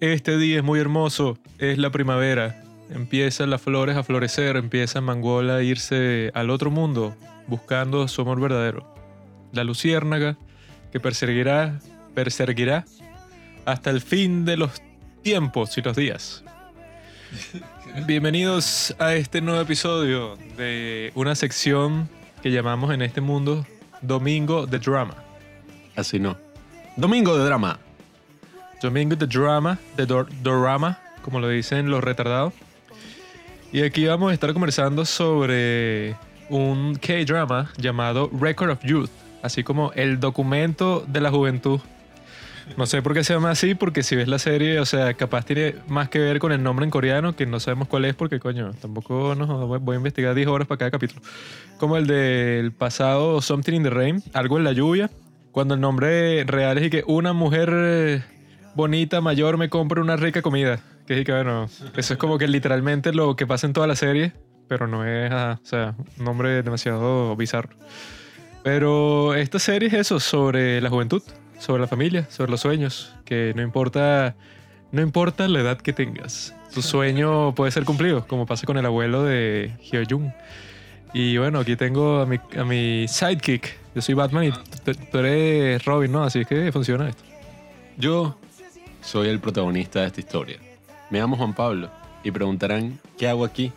Este día es muy hermoso, es la primavera. Empiezan las flores a florecer, empieza Mangola a irse al otro mundo buscando su amor verdadero. La luciérnaga que perseguirá, perseguirá hasta el fin de los tiempos y los días. Bienvenidos a este nuevo episodio de una sección que llamamos en este mundo Domingo de Drama. Así no. Domingo de drama. Domingo de Drama, de Dor- Dorama, como lo dicen los retardados. Y aquí vamos a estar conversando sobre un K-drama llamado Record of Youth, así como el documento de la juventud. No sé por qué se llama así, porque si ves la serie, o sea, capaz tiene más que ver con el nombre en coreano, que no sabemos cuál es, porque coño, tampoco no, voy a investigar 10 horas para cada capítulo. Como el del pasado Something in the Rain, algo en la lluvia, cuando el nombre real es y que una mujer bonita, mayor, me compra una rica comida. Que es que, bueno, eso es como que literalmente lo que pasa en toda la serie, pero no es, ah, o sea, un nombre demasiado bizarro. Pero esta serie es eso, sobre la juventud, sobre la familia, sobre los sueños, que no importa, no importa la edad que tengas, tu sueño puede ser cumplido, como pasa con el abuelo de Hyo-jung. Y bueno, aquí tengo a mi, a mi sidekick. Yo soy Batman y tú, eres Robin, ¿no? Así que funciona esto. Yo soy el protagonista de esta historia. Me llamo Juan Pablo y preguntarán, ¿qué hago aquí?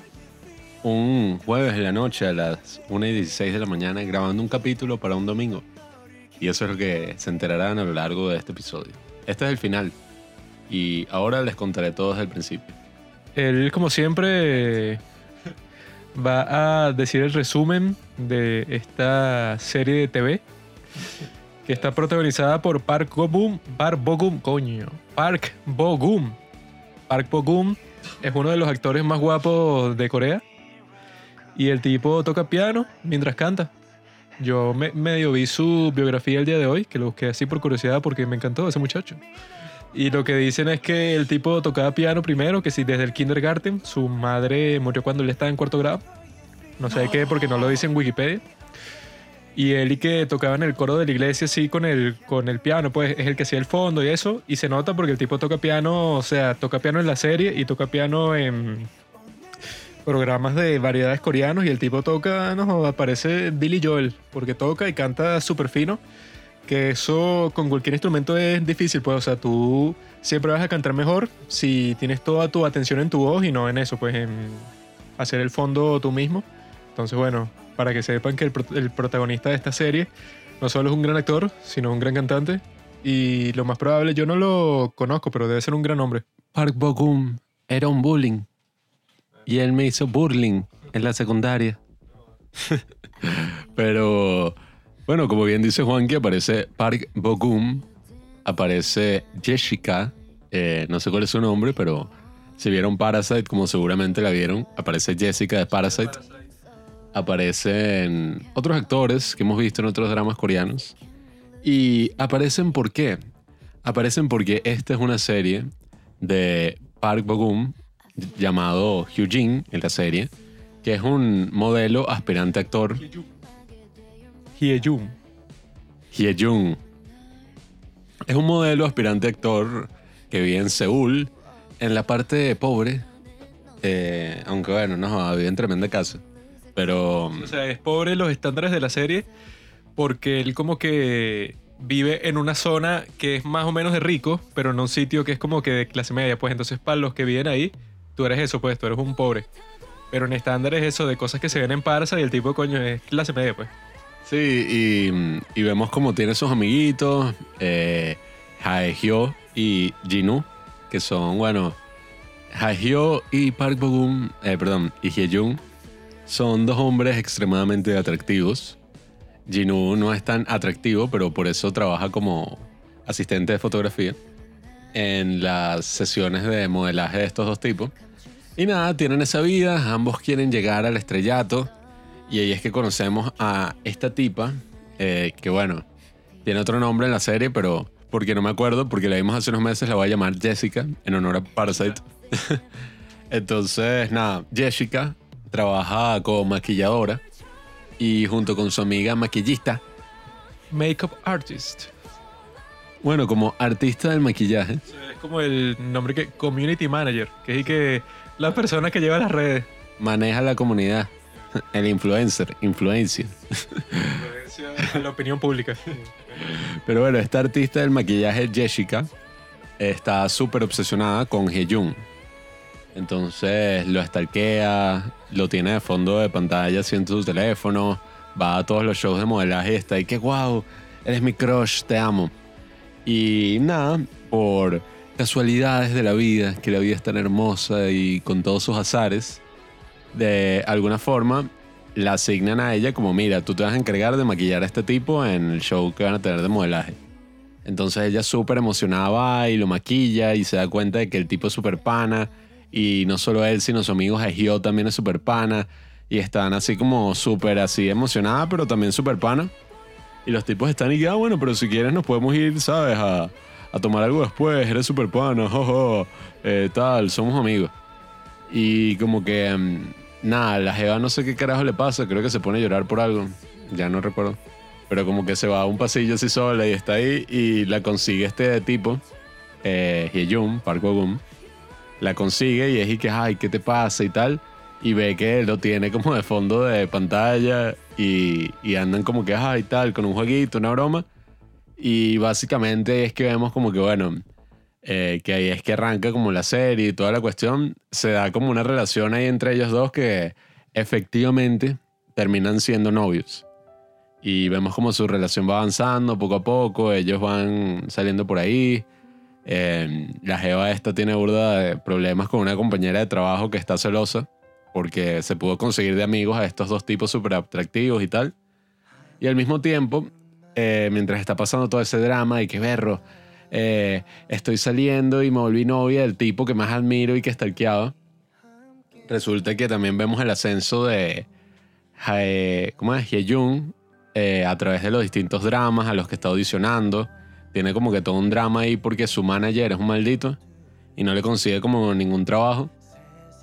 Un jueves de la noche a las 1 y 16 de la mañana grabando un capítulo para un domingo. Y eso es lo que se enterarán a lo largo de este episodio. Este es el final. Y ahora les contaré todo desde el principio. Él, como siempre, va a decir el resumen de esta serie de TV que está protagonizada por Park Bo-gum, Park Bo-gum, coño, Park Bo-gum. Park Bo-gum es uno de los actores más guapos de Corea y el tipo toca piano mientras canta. Yo me, medio vi su biografía el día de hoy, que lo busqué así por curiosidad porque me encantó ese muchacho. Y lo que dicen es que el tipo tocaba piano primero, que si desde el kindergarten, su madre murió cuando él estaba en cuarto grado. No sé qué, porque no lo dice en Wikipedia. Y él y que tocaba en el coro de la iglesia así con el, con el piano, pues es el que hacía el fondo y eso. Y se nota porque el tipo toca piano, o sea, toca piano en la serie y toca piano en programas de variedades coreanos. Y el tipo toca, no, aparece Billy Joel, porque toca y canta súper fino que eso con cualquier instrumento es difícil, pues, o sea, tú siempre vas a cantar mejor si tienes toda tu atención en tu voz y no en eso, pues, en hacer el fondo tú mismo. Entonces, bueno, para que sepan que el, pro- el protagonista de esta serie no solo es un gran actor, sino un gran cantante. Y lo más probable, yo no lo conozco, pero debe ser un gran hombre. Park Bo-gum era un bullying. Y él me hizo bullying en la secundaria. Pero, bueno, como bien dice Juan, que aparece Park Bo-gum, aparece Jessica, eh, no sé cuál es su nombre, pero si vieron Parasite, como seguramente la vieron, aparece Jessica de Parasite. Aparecen otros actores que hemos visto en otros dramas coreanos. Y aparecen por qué. Aparecen porque esta es una serie de Park Bo-gum llamado Hyujin en la serie, que es un modelo aspirante actor Hyejung. Hyejung. Es un modelo aspirante actor que vive en Seúl, en la parte pobre, eh, aunque bueno, no, vive en tremenda casa. Pero O sea, es pobre los estándares de la serie porque él como que vive en una zona que es más o menos de rico, pero en un sitio que es como que de clase media. Pues entonces para los que viven ahí, tú eres eso, pues tú eres un pobre. Pero en estándares eso de cosas que se ven en Parsa y el tipo coño es clase media, pues. sí, y, y vemos como tiene sus amiguitos, eh, y Jinu, que son, bueno, Haehyo y Park Bo-gum, eh, perdón, y Hyejung son dos hombres extremadamente atractivos. Jinu no es tan atractivo, pero por eso trabaja como asistente de fotografía en las sesiones de modelaje de estos dos tipos. Y nada, tienen esa vida, ambos quieren llegar al estrellato. Y ahí es que conocemos a esta tipa, eh, que bueno, tiene otro nombre en la serie, pero porque no me acuerdo, porque la vimos hace unos meses, la voy a llamar Jessica, en honor a Parasite. Entonces, nada, Jessica trabaja como maquilladora y junto con su amiga maquillista, Makeup artist. bueno, como artista del maquillaje, como el nombre que Community Manager, que es que la persona que lleva las redes. Maneja la comunidad. El influencer, influencia. la opinión pública. Pero bueno, esta artista del maquillaje, Jessica, está súper obsesionada con Heyun. Entonces lo stalkea, lo tiene de fondo de pantalla siente su teléfono, va a todos los shows de modelaje y está ahí que wow, eres mi crush, te amo. Y nada, por casualidades de la vida, que la vida es tan hermosa y con todos sus azares, de alguna forma la asignan a ella como, mira, tú te vas a encargar de maquillar a este tipo en el show que van a tener de modelaje. Entonces ella súper emocionada va y lo maquilla y se da cuenta de que el tipo es súper pana. Y no solo él, sino su amigo Hegio también es súper pana. Y están así como súper así emocionada, pero también súper pana. Y los tipos están y ah, bueno, pero si quieres nos podemos ir, ¿sabes? A, a tomar algo después, eres súper pana, jojo, eh, tal, somos amigos. Y como que, mm, nada, la Jeva no sé qué carajo le pasa, creo que se pone a llorar por algo, ya no recuerdo. Pero como que se va a un pasillo así sola y está ahí y la consigue este tipo, eh, Hyejun, Park Bo La consigue y es y que, ay, ¿qué te pasa y tal? Y ve que lo tiene como de fondo de pantalla y, y andan como que, ay, tal, con un jueguito, una broma. Y básicamente es que vemos como que, bueno, eh, que ahí es que arranca como la serie y toda la cuestión. Se da como una relación ahí entre ellos dos que efectivamente terminan siendo novios. Y vemos como su relación va avanzando poco a poco, ellos van saliendo por ahí. Eh, la Jeva esta tiene burda de problemas con una compañera de trabajo que está celosa porque se pudo conseguir de amigos a estos dos tipos súper atractivos y tal. Y al mismo tiempo, eh, mientras está pasando todo ese drama y que berro, eh, estoy saliendo y me volví novia del tipo que más admiro y que está arqueado. Resulta que también vemos el ascenso de Jae, ¿cómo es? Hyejun eh, a través de los distintos dramas a los que está audicionando. Tiene como que todo un drama ahí porque su manager es un maldito y no le consigue como ningún trabajo.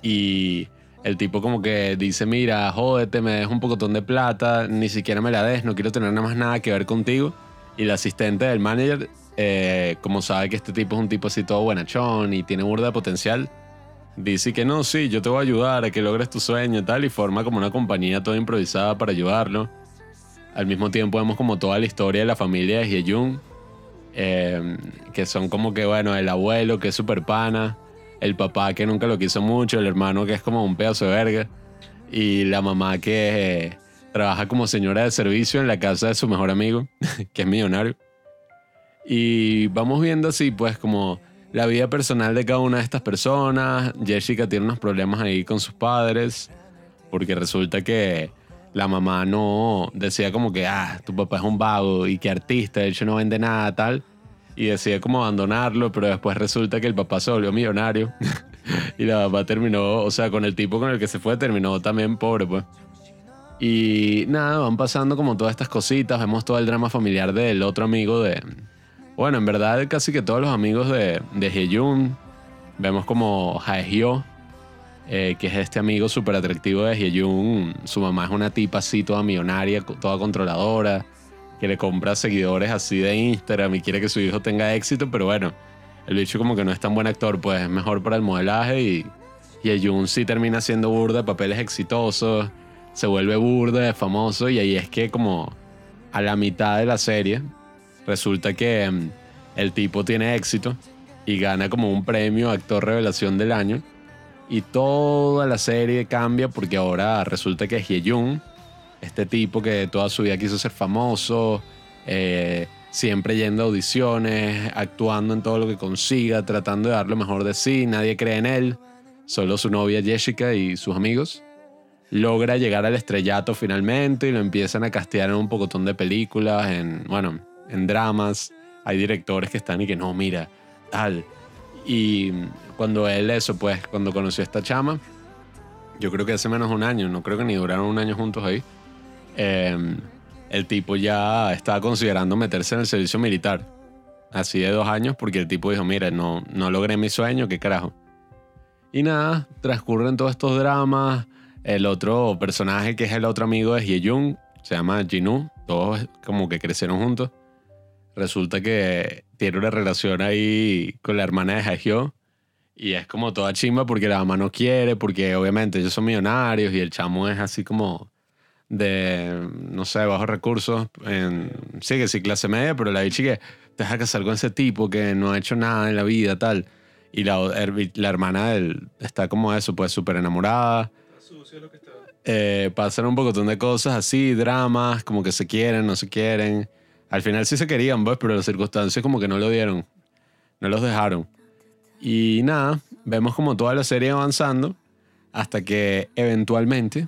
Y el tipo como que dice, mira, jódete, me des un pocotón de plata, ni siquiera me la des, no quiero tener nada más nada que ver contigo. Y el asistente del manager, eh, como sabe que este tipo es un tipo así todo buenachón y tiene burda de potencial, dice que no, sí, yo te voy a ayudar a que logres tu sueño y tal, y forma como una compañía toda improvisada para ayudarlo. Al mismo tiempo vemos como toda la historia de la familia de Hyejun, eh, que son como que, bueno, el abuelo que es súper pana, el papá que nunca lo quiso mucho, el hermano que es como un pedazo de verga y la mamá que eh, trabaja como señora de servicio en la casa de su mejor amigo, que es millonario. Y vamos viendo así pues como la vida personal de cada una de estas personas. Jessica tiene unos problemas ahí con sus padres porque resulta que la mamá no decía como que, ah, tu papá es un vago y que artista, de hecho no vende nada, tal y decide como abandonarlo, pero después resulta que el papá se volvió millonario y la papá terminó, o sea, con el tipo con el que se fue terminó también pobre, pues. Y nada, van pasando como todas estas cositas, vemos todo el drama familiar del otro amigo de... Bueno, en verdad casi que todos los amigos de, de Hyejun, vemos como Haehyo, eh, que es este amigo súper atractivo de Hyejun, su mamá es una tipa así toda millonaria, toda controladora que le compra seguidores así de Instagram y quiere que su hijo tenga éxito, pero bueno, el bicho como que no es tan buen actor, pues es mejor para el modelaje y, sí termina siendo burda papeles exitosos, se vuelve burda de famoso y ahí es que como a la mitad de la serie resulta que mm, el tipo tiene éxito y gana como un premio actor revelación del año y toda la serie cambia porque ahora resulta que Hyejun este tipo que toda su vida quiso ser famoso, eh, siempre yendo a audiciones, actuando en todo lo que consiga, tratando de dar lo mejor de sí, nadie cree en él, solo su novia Jessica y sus amigos. Logra llegar al estrellato finalmente y lo empiezan a castear en un pocotón de películas, en, bueno, en dramas. Hay directores que están y que no, mira, tal. Y cuando él eso, pues, cuando conoció a esta chama, yo creo que hace menos de un año, no creo que ni duraron un año juntos ahí Em, el tipo ya estaba considerando meterse en el servicio militar. Así de dos años, porque el tipo dijo, mira, no, no logré mi sueño, qué carajo. Y nada, transcurren todos estos dramas. El otro personaje, que es el otro amigo, es Yejung, se llama Jinu. Todos como que crecieron juntos. Resulta que tiene una relación ahí con la hermana de Haehyo y es como toda chimba porque la mamá no quiere, porque obviamente ellos son millonarios y el chamo es así como de, no sé, bajos recursos. En, sí, que sí, clase media, pero la bicha que te deja casar con ese tipo que no ha hecho nada en la vida, tal. Y la, la hermana de él está como eso, pues súper enamorada. Eh, pasan un poco de cosas así, dramas, como que se quieren, no se quieren. Al final sí se querían, pues, pero las circunstancias como que no lo dieron. No los dejaron. Y nada, vemos como toda la serie avanzando hasta que eventualmente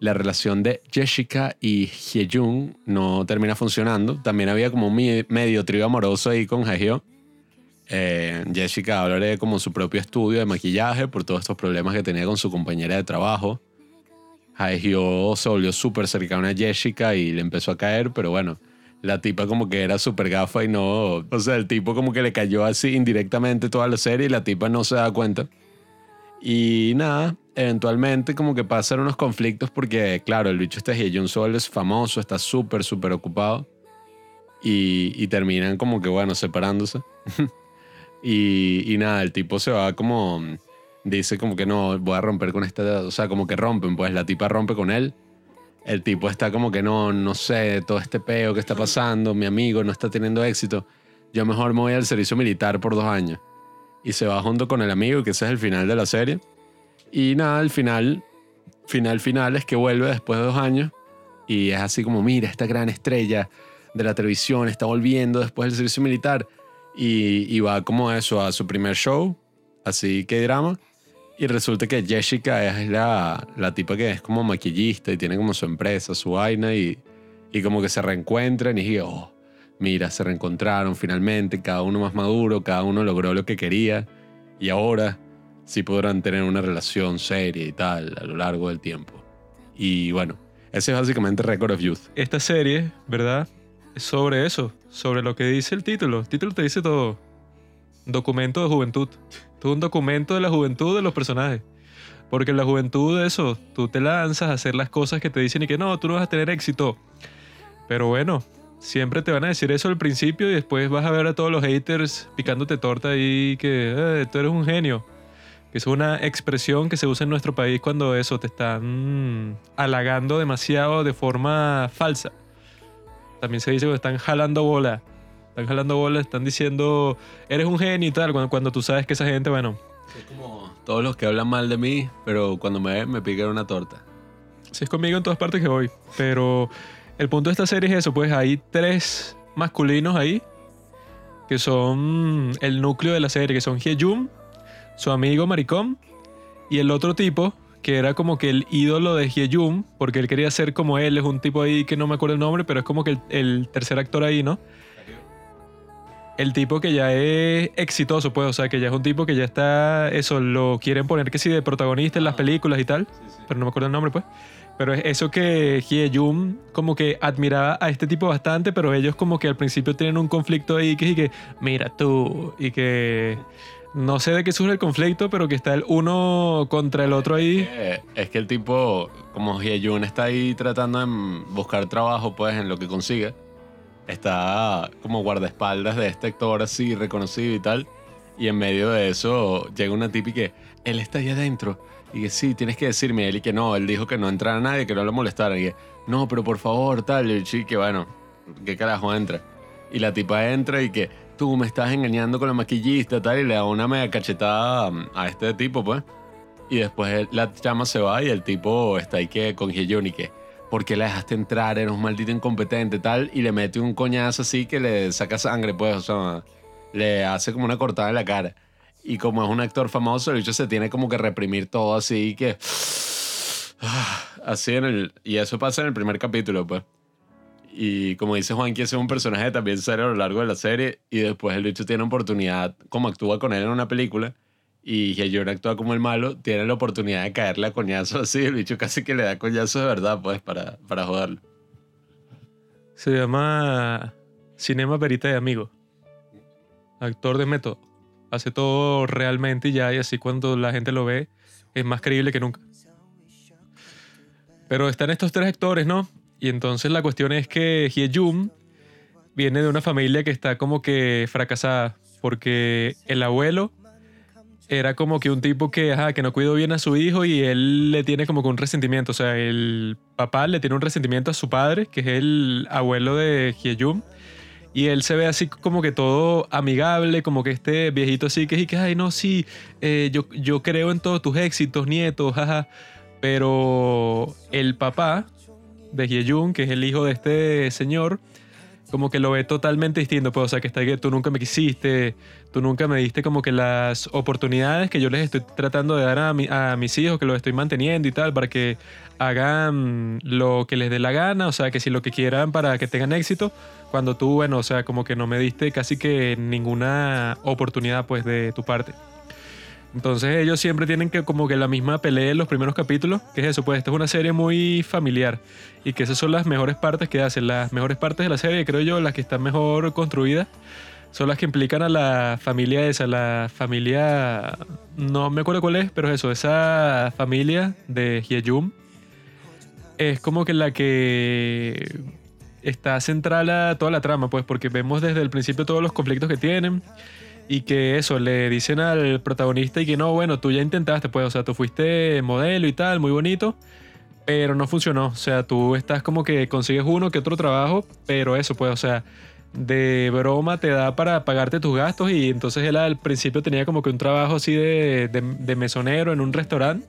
la relación de Jessica y Hyejung no termina funcionando. También había como un medio trío amoroso ahí con Haehyo. Eh, Jessica habla de como su propio estudio de maquillaje por todos estos problemas que tenía con su compañera de trabajo. Haehyo se volvió súper cercana a Jessica y le empezó a caer, pero bueno, la tipa como que era súper gafa y no... O sea, el tipo como que le cayó así indirectamente toda la serie y la tipa no se da cuenta. Y nada, eventualmente como que pasan unos conflictos porque, claro, el bicho este Hyun Sol es famoso, está súper, súper ocupado. Y, terminan como que, bueno, separándose. y, y nada, el tipo se va como... Dice como que no, voy a romper con esta... O sea, como que rompen, pues la tipa rompe con él. El tipo está como que no, no sé, todo este peo que está pasando, mi amigo no está teniendo éxito. Yo mejor me voy al servicio militar por dos años. Y se va junto con el amigo, que ese es el final de la serie. Y nada, al final, final, final es que vuelve después de dos años y es así como, mira, esta gran estrella de la televisión está volviendo después del servicio militar y, va como eso a su primer show, así que drama. Y resulta que Jessica es la, la tipa que es como maquillista y tiene como su empresa, su vaina y, y como que se reencuentran y dije, oh, mira, se reencontraron finalmente, cada uno más maduro, cada uno logró lo que quería y ahora sí podrán tener una relación seria y tal a lo largo del tiempo. Y bueno, ese es básicamente Record of Youth. Esta serie, ¿verdad? Es sobre eso, sobre lo que dice el título. El título te dice todo. Documento de juventud. Todo un documento de la juventud de los personajes. Porque en la juventud, eso, tú te lanzas a hacer las cosas que te dicen y que no, tú no vas a tener éxito. Pero bueno, siempre te van a decir eso al principio y después vas a ver a todos los haters picándote torta y que eh, tú eres un genio que es una expresión que se usa en nuestro país cuando eso te están halagando demasiado de forma falsa. También se dice que están jalando bola. Están jalando bola, están diciendo, eres un genio y tal, cuando, cuando tú sabes que esa gente, bueno... Es como todos los que hablan mal de mí, pero cuando me ven me pican una torta. Sí, es conmigo en todas partes que voy. Pero el punto de esta serie es eso, pues hay tres masculinos ahí, que son el núcleo de la serie, que son Hyejum, su amigo maricón y el otro tipo que era como que el ídolo de Hyejum, porque él quería ser como él, es un tipo ahí que no me acuerdo el nombre, pero es como que el, tercer actor ahí, ¿no? El tipo que ya es exitoso, pues, o sea, que ya es un tipo que ya está, eso, lo quieren poner que sí de protagonista en las películas y tal, pero no me acuerdo el nombre, pues. Pero es eso que Hyejum como que admiraba a este tipo bastante, pero ellos como que al principio tienen un conflicto ahí que, y que mira tú, y que no sé de qué surge el conflicto, pero que está el uno contra el otro ahí. Es que, el tipo, como Hyejun está ahí tratando de buscar trabajo, pues en lo que consigue, está como guardaespaldas de este actor así reconocido y tal. Y en medio de eso llega una tipa y que él está ahí adentro. Y que sí, tienes que decirme él y que no, él dijo que no entrara nadie, que no lo molestara. Y que no, pero por favor, tal. Y el que bueno, ¿qué carajo entra? Y la tipa entra y que tú me estás engañando con la maquillista, tal, y le da una mega cachetada a este tipo, pues. Y después la llama se va y el tipo está ahí que con Hyun y que, ¿por qué la dejaste entrar? Eres un maldito incompetente, tal, y le mete un coñazo así que le saca sangre, pues, o sea, le hace como una cortada en la cara. Y como es un actor famoso, el bicho se tiene como que reprimir todo así que... Así en el... Y eso pasa en el primer capítulo, pues. Y como dice Juan, que es un personaje también serio a lo largo de la serie. Y después el bicho tiene oportunidad, como actúa con él en una película, y Hyun actúa como el malo, tiene la oportunidad de caerle a coñazo así. El bicho casi que le da coñazo de verdad, pues, para, para joderlo. Se llama Cinema Verita de Amigo. Actor de método. Hace todo realmente y ya, y así cuando la gente lo ve, es más creíble que nunca. Pero están estos tres actores, ¿no? Y entonces la cuestión es que Hyejum viene de una familia que está como que fracasada, porque el abuelo era como que un tipo que, ajá, que no cuidó bien a su hijo y él le tiene como que un resentimiento. O sea, el papá le tiene un resentimiento a su padre, que es el abuelo de Hyeyum. Y él se ve así como que todo amigable, como que este viejito así que, que ay, no, sí, eh, yo, yo creo en todos tus éxitos, nietos, jaja. Pero el papá de Hyeyun, que es el hijo de este señor, como que lo ve totalmente distinto, pues, o sea, que está que tú nunca me quisiste, tú nunca me diste como que las oportunidades que yo les estoy tratando de dar a, a mis hijos, que los estoy manteniendo y tal, para que hagan lo que les dé la gana, o sea, que si lo que quieran para que tengan éxito, cuando tú, bueno, o sea, como que no me diste casi que ninguna oportunidad, pues, de tu parte. Entonces ellos siempre tienen que como que la misma pelea en los primeros capítulos, que es eso, pues esta es una serie muy familiar y que esas son las mejores partes que hacen, las mejores partes de la serie, creo yo, las que están mejor construidas, son las que implican a la familia esa, la familia, no me acuerdo cuál es, pero eso, esa familia de Hyejum es como que la que está central a toda la trama, pues porque vemos desde el principio todos los conflictos que tienen y que eso, le dicen al protagonista y que no, bueno, tú ya intentaste, pues, o sea, tú fuiste modelo y tal, muy bonito, pero no funcionó. O sea, tú estás como que consigues uno que otro trabajo, pero eso, pues, o sea, de broma te da para pagarte tus gastos y entonces él al principio tenía como que un trabajo así de, de mesonero en un restaurante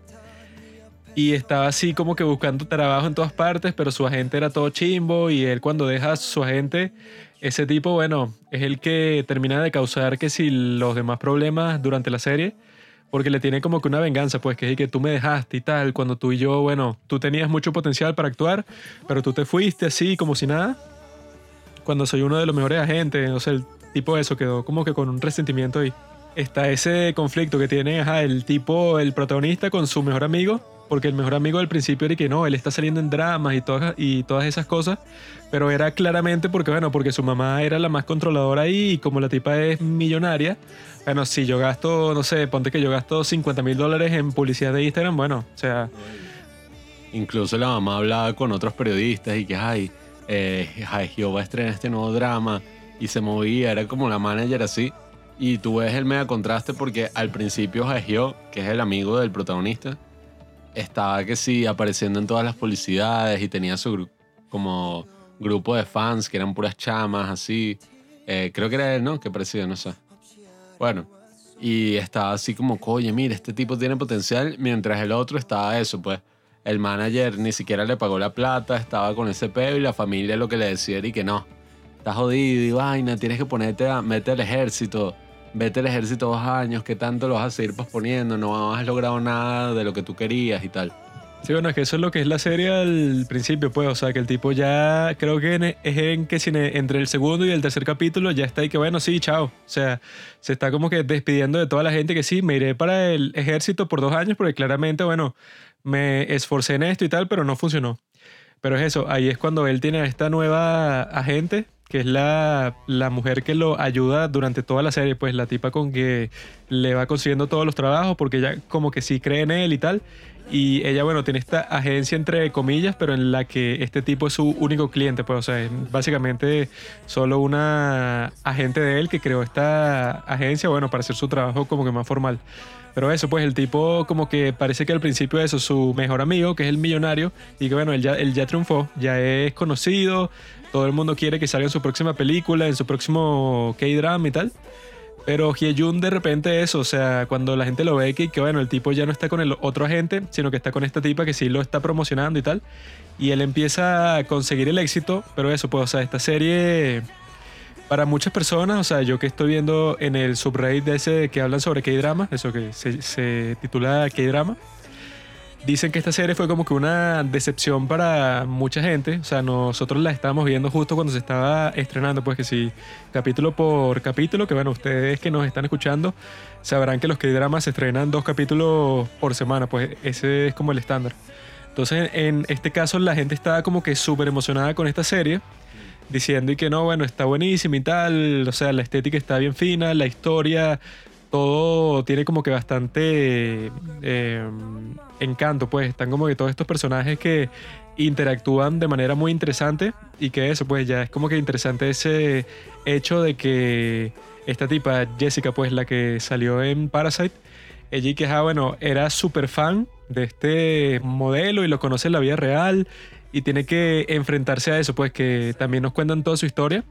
y estaba así como que buscando trabajo en todas partes, pero su agente era todo chimbo y él cuando deja su agente ese tipo, bueno, es el que termina de causar que si los demás problemas durante la serie, porque le tiene como que una venganza, pues que es que tú me dejaste y tal, cuando tú y yo, bueno, tú tenías mucho potencial para actuar, pero tú te fuiste así como si nada, cuando soy uno de los mejores agentes, o sea, el tipo eso quedó como que con un resentimiento ahí. Está ese conflicto que tiene el tipo, el protagonista con su mejor amigo, porque el mejor amigo del principio era que no, él está saliendo en dramas y todas, y todas esas cosas, pero era claramente porque, bueno, porque su mamá era la más controladora ahí y como la tipa es millonaria, bueno, si yo gasto, no sé, ponte que yo gasto 50 mil dólares en publicidad de Instagram, bueno, o sea... Incluso la mamá hablaba con otros periodistas y que, ay, eh, ay, yo voy a estrenar este nuevo drama y se movía, era como la manager así. Y tú ves el mega contraste porque al principio Haegyo, que es el amigo del protagonista, estaba que sí apareciendo en todas las publicidades y tenía su como grupo de fans que eran puras chamas así. Eh, creo que era él, ¿no? Que parecía, no sé. Bueno, y estaba así como, oye, mira, este tipo tiene potencial, mientras el otro estaba eso, pues. El manager ni siquiera le pagó la plata, estaba con ese peo y la familia lo que le decía era y que no, estás jodido y vaina, tienes que ponerte a meter al ejército vete al ejército dos años, ¿qué tanto lo vas a seguir posponiendo? No has logrado nada de lo que tú querías y tal. Sí, bueno, es que eso es lo que es la serie al principio, pues, o sea, que el tipo ya, creo que es en que entre el segundo y el tercer capítulo ya está y que, bueno, sí, chao. O sea, se está como que despidiendo de toda la gente que sí, me iré para el ejército por dos años porque claramente, bueno, me esforcé en esto y tal, pero no funcionó. Pero es eso, ahí es cuando él tiene a esta nueva agente que es la, la, mujer que lo ayuda durante toda la serie, pues la tipa con que le va consiguiendo todos los trabajos, porque ella como que sí cree en él y tal. Y ella, bueno, tiene esta agencia entre comillas, pero en la que este tipo es su único cliente, pues, o sea, es básicamente solo una agente de él que creó esta agencia, bueno, para hacer su trabajo como que más formal. Pero eso, pues el tipo como que parece que al principio eso, su mejor amigo, que es el millonario, y que bueno, él ya, él ya triunfó, ya es conocido, todo el mundo quiere que salga en su próxima película, en su próximo K-drama y tal. Pero Hyejun de repente eso, o sea, cuando la gente lo ve que, que bueno, el tipo ya no está con el otro agente, sino que está con esta tipa que sí lo está promocionando y tal. Y él empieza a conseguir el éxito, pero eso, pues, o sea, esta serie para muchas personas, o sea, yo que estoy viendo en el subreddit de ese que hablan sobre K-drama, eso que se, se titula K-drama, Dicen que esta serie fue como que una decepción para mucha gente. O sea, nosotros la estábamos viendo justo cuando se estaba estrenando, pues que sí, capítulo por capítulo, que bueno, ustedes que nos están escuchando sabrán que los K-dramas se estrenan dos capítulos por semana, pues ese es como el estándar. Entonces, en este caso, la gente estaba como que súper emocionada con esta serie, diciendo y que no, bueno, está buenísima y tal, o sea, la estética está bien fina, la historia todo tiene como que bastante eh, encanto, pues están como que todos estos personajes que interactúan de manera muy interesante y que eso, pues ya es como que interesante ese hecho de que esta tipa, Jessica, pues la que salió en Parasite, ella que, ah, bueno, era súper fan de este modelo y lo conoce en la vida real y tiene que enfrentarse a eso, pues que también nos cuentan toda su historia.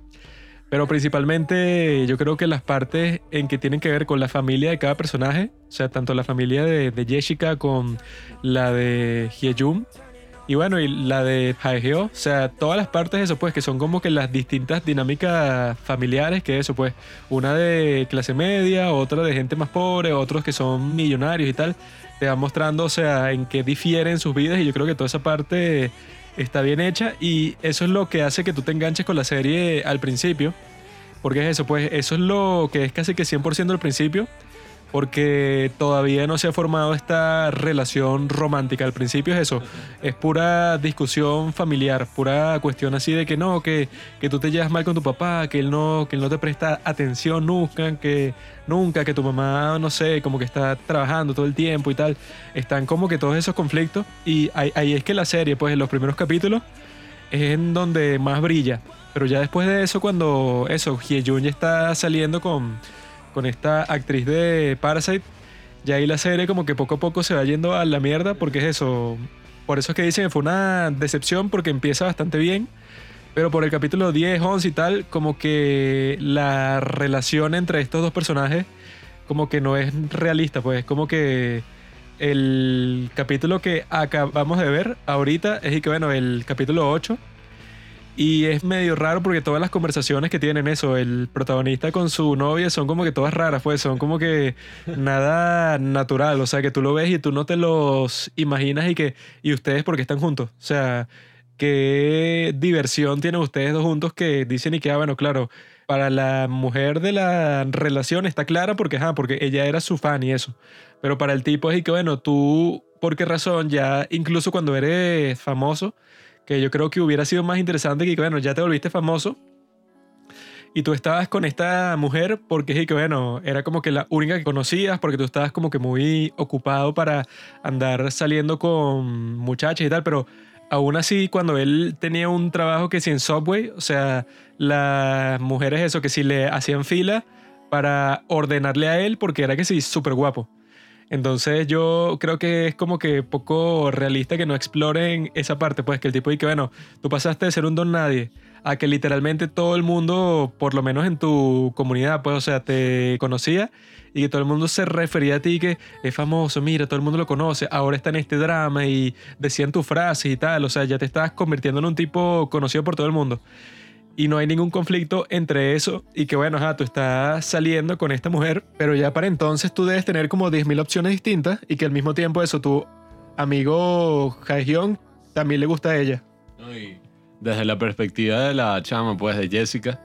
Pero principalmente yo creo que las partes en que tienen que ver con la familia de cada personaje, o sea, tanto la familia de, Jessica con la de Hyejun, y bueno, y la de Haegeo, o sea, todas las partes de eso, pues, que son como que las distintas dinámicas familiares, que eso, pues, una de clase media, otra de gente más pobre, otros que son millonarios y tal, te va mostrando, o sea, en qué difieren sus vidas y yo creo que toda esa parte está bien hecha y eso es lo que hace que tú te enganches con la serie al principio, porque es eso, pues, eso es lo que es casi que 100% al principio porque todavía no se ha formado esta relación romántica. Al principio es eso, es pura discusión familiar, pura cuestión así de que no, que, que tú te llevas mal con tu papá, que él no, que él no te presta atención nunca, que nunca, que tu mamá, no sé, como que está trabajando todo el tiempo y tal. Están como que todos esos conflictos y ahí, es que la serie, pues en los primeros capítulos, es en donde más brilla. Pero ya después de eso, cuando eso, Hyejun ya está saliendo con con esta actriz de Parasite, ya ahí la serie como que poco a poco se va yendo a la mierda porque es eso. Por eso es que dicen que fue una decepción porque empieza bastante bien. Pero por el capítulo 10, 11 y tal, como que la relación entre estos dos personajes como que no es realista, pues como que el capítulo que acabamos de ver ahorita es y que bueno, el capítulo 8 y es medio raro porque todas las conversaciones que tienen eso, el protagonista con su novia, son como que todas raras, pues son como que nada natural. O sea, que tú lo ves y tú no te los imaginas y que, ¿y ustedes por qué están juntos? O sea, qué diversión tienen ustedes dos juntos que dicen y que, ah, bueno, claro, para la mujer de la relación está clara porque, ah, porque ella era su fan y eso. Pero para el tipo es y que, bueno, tú, ¿por qué razón? Ya, incluso cuando eres famoso, que yo creo que hubiera sido más interesante que, bueno, ya te volviste famoso y tú estabas con esta mujer porque es que, bueno, era como que la única que conocías porque tú estabas como que muy ocupado para andar saliendo con muchachas y tal, pero aún así cuando él tenía un trabajo que si en Subway, o sea, las mujeres eso, que si le hacían fila para ordenarle a él porque era que sí, súper guapo. Entonces yo creo que es como que poco realista que no exploren esa parte, pues que el tipo dice que, bueno, tú pasaste de ser un don nadie a que literalmente todo el mundo, por lo menos en tu comunidad, pues, o sea, te conocía y que todo el mundo se refería a ti que es famoso, mira, todo el mundo lo conoce, ahora está en este drama y decían tus frases y tal, o sea, ya te estás convirtiendo en un tipo conocido por todo el mundo y no hay ningún conflicto entre eso y que bueno, tú estás saliendo con esta mujer, pero ya para entonces tú debes tener como 10.000 opciones distintas y que al mismo tiempo eso tu amigo Jaehyun también le gusta a ella. desde la perspectiva de la chama, pues de Jessica,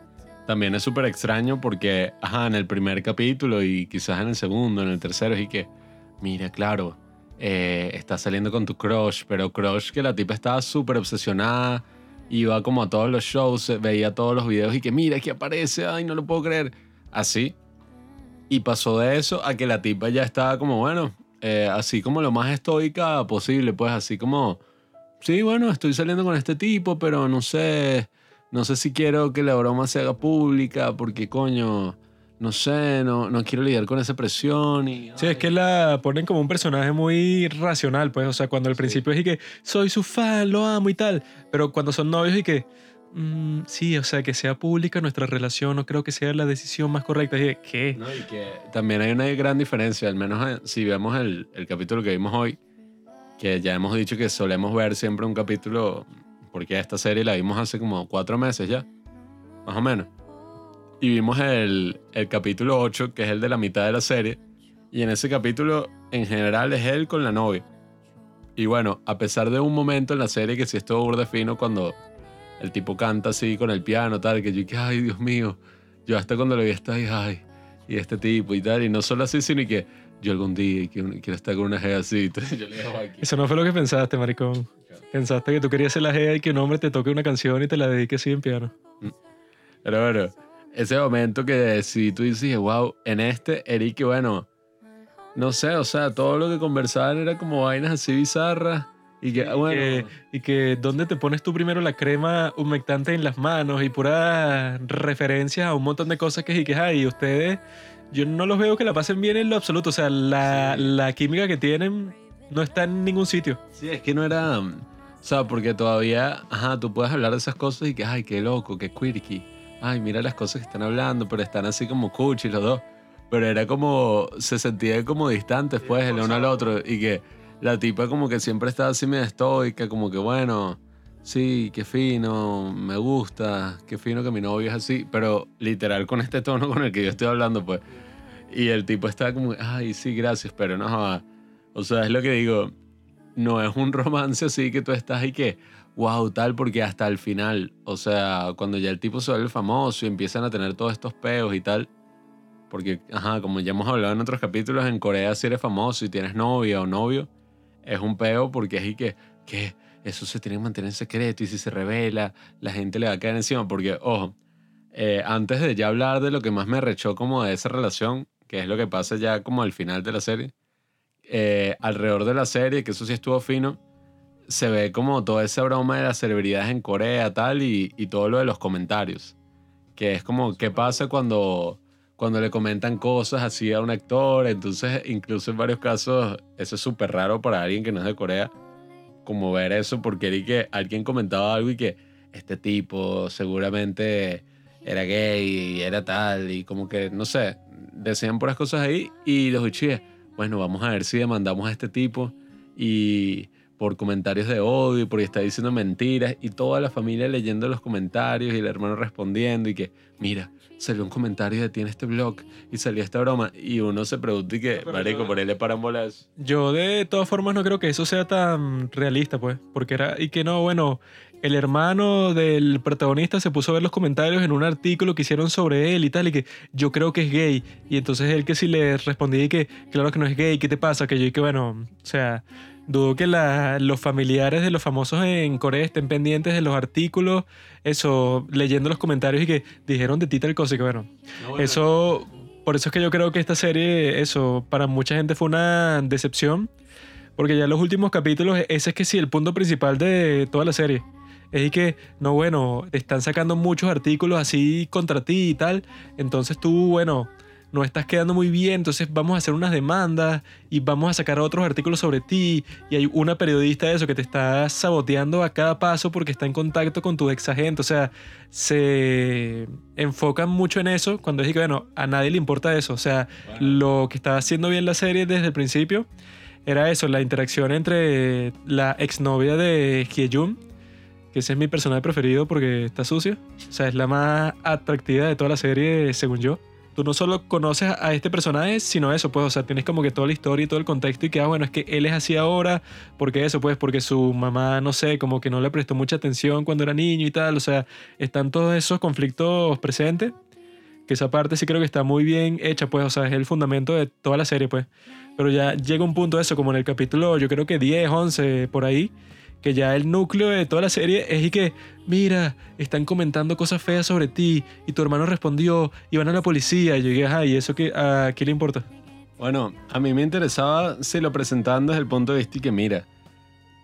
también es súper extraño porque, ajá, en el primer capítulo y quizás en el segundo, en el tercero, y que, mira, claro, eh, estás saliendo con tu crush, pero crush que la tipa estaba súper obsesionada iba como a todos los shows, veía todos los videos y que mira, que aparece, ay, no lo puedo creer. Así. Y pasó de eso a que la tipa ya estaba como, bueno, eh, así como lo más estoica posible, pues así como, sí, bueno, estoy saliendo con este tipo, pero no sé, no sé si quiero que la broma se haga pública, porque coño, no sé, no, no quiero lidiar con esa presión. Y, sí, es que la ponen como un personaje muy racional, pues, o sea, cuando al principio es y que soy su fan, lo amo y tal, pero cuando son novios y que, mm, sí, o sea, que sea pública nuestra relación, no creo que sea la decisión más correcta. Y ¿qué? No, y que también hay una gran diferencia, al menos eh, si vemos el, el capítulo que vimos hoy, que ya hemos dicho que solemos ver siempre un capítulo, porque esta serie la vimos hace como cuatro meses ya, más o menos y vimos el, el capítulo 8, que es el de la mitad de la serie. Y en ese capítulo, en general, es él con la novia. Y bueno, a pesar de un momento en la serie que sí estuvo burde fino cuando el tipo canta así con el piano, tal, que yo dije, ay, Dios mío. Yo hasta cuando lo vi, está ahí, ay, y este tipo y tal. Y no solo así, sino que yo algún día quiero estar con una gea así. yo le aquí. Eso no fue lo que pensaste, maricón. Pensaste que tú querías ser la gea y que un hombre te toque una canción y te la dedique así en piano. Pero bueno, ese momento que si tú dices, wow, en este, Eric, bueno, no sé, o sea, todo lo que conversaban era como vainas así bizarras. Y que, Y bueno, que, y que dónde te pones tú primero la crema humectante en las manos y puras referencias a un montón de cosas que y que hay. ustedes, yo no los veo que la pasen bien en lo absoluto. O sea, la, Sí. la química que tienen no está en ningún sitio. sí, es que no era, o sea, porque todavía, ajá, tú puedes hablar de esas cosas y que, ay, qué loco, qué quirky. Ay, mira las cosas que están hablando, pero están así como cuchi los dos. Pero era como, se sentían como distantes, pues, el uno al otro. Y que la tipa como que siempre estaba así medio estoica, como que, bueno, sí, qué fino, me gusta, qué fino que mi novio es así. Pero literal con este tono con el que yo estoy hablando, pues. Y el tipo estaba como, ay, sí, gracias, pero no, o sea, es lo que digo, no es un romance así que tú estás y que, wow, tal, porque hasta el final, o sea, cuando ya el tipo se vuelve famoso y empiezan a tener todos estos peos y tal, porque, ajá, como ya hemos hablado en otros capítulos, en Corea si eres famoso y tienes novia o novio, es un peo porque es y que, que eso se tiene que mantener en secreto y si se revela, la gente le va a caer encima, porque, ojo, eh, antes de ya hablar de lo que más me rechó como de esa relación, que es lo que pasa ya como al final de la serie, eh, alrededor de la serie, que eso sí estuvo fino, se ve como toda esa broma de las celebridades en Corea tal y, y todo lo de los comentarios. Que es como, ¿qué pasa cuando, cuando le comentan cosas así a un actor? Entonces, incluso en varios casos, eso es súper raro para alguien que no es de Corea, como ver eso, porque era que alguien comentaba algo y que este tipo seguramente era gay y era tal, y como que, no sé, decían puras cosas ahí y los bichíes, bueno, vamos a ver si demandamos a este tipo y por comentarios de odio y porque está diciendo mentiras y toda la familia leyendo los comentarios y el hermano respondiendo y que, mira, salió un comentario de ti en este blog y salió esta broma y uno se pregunta y que, pero marico, no- por él le paran bolas. Yo de todas formas no creo que eso sea tan realista, pues, porque era, y que no, bueno, el hermano del protagonista se puso a ver los comentarios en un artículo que hicieron sobre él y tal, y que yo creo que es gay, y entonces él que si le respondí que claro que no es gay, ¿qué te pasa? Que yo y que bueno, o sea, dudo que la- los familiares de los famosos en Corea estén pendientes de los artículos, eso, leyendo los comentarios y que dijeron de ti tal cosa, y que bueno, eso, por eso es que yo creo que esta serie, eso, para mucha gente fue una decepción. Porque ya en los últimos capítulos, ese es que sí, el punto principal de toda la serie. Es que, no, bueno, están sacando muchos artículos así contra ti y tal. Entonces tú, bueno, no estás quedando muy bien. Entonces vamos a hacer unas demandas y vamos a sacar otros artículos sobre ti. Y hay una periodista de eso que te está saboteando a cada paso porque está en contacto con tu ex agente. O sea, se enfocan mucho en eso cuando es que, bueno, a nadie le importa eso. O sea, lo que estaba haciendo bien la serie desde el principio era eso, la interacción entre la exnovia de Hyejun, que ese es mi personaje preferido porque está sucio. O sea, es la más atractiva de toda la serie, según yo. Tú no solo conoces a este personaje, sino eso, pues, o sea, tienes como que toda la historia y todo el contexto y que, ah, bueno, es que él es así ahora, porque eso, pues, porque su mamá, no sé, como que no le prestó mucha atención cuando era niño y tal, o sea, están todos esos conflictos presentes, que esa parte sí creo que está muy bien hecha, pues, o sea, es el fundamento de toda la serie, pues. Pero ya llega un punto de eso, como en el capítulo, yo creo que 10, 11, por ahí, que ya el núcleo de toda la serie es y que, mira, están comentando cosas feas sobre ti y tu hermano respondió y van a la policía. Y yo dije, ajá, ¿y eso qué, a qué le importa? Bueno, a mí me interesaba si lo presentaban desde el punto de vista y que mira,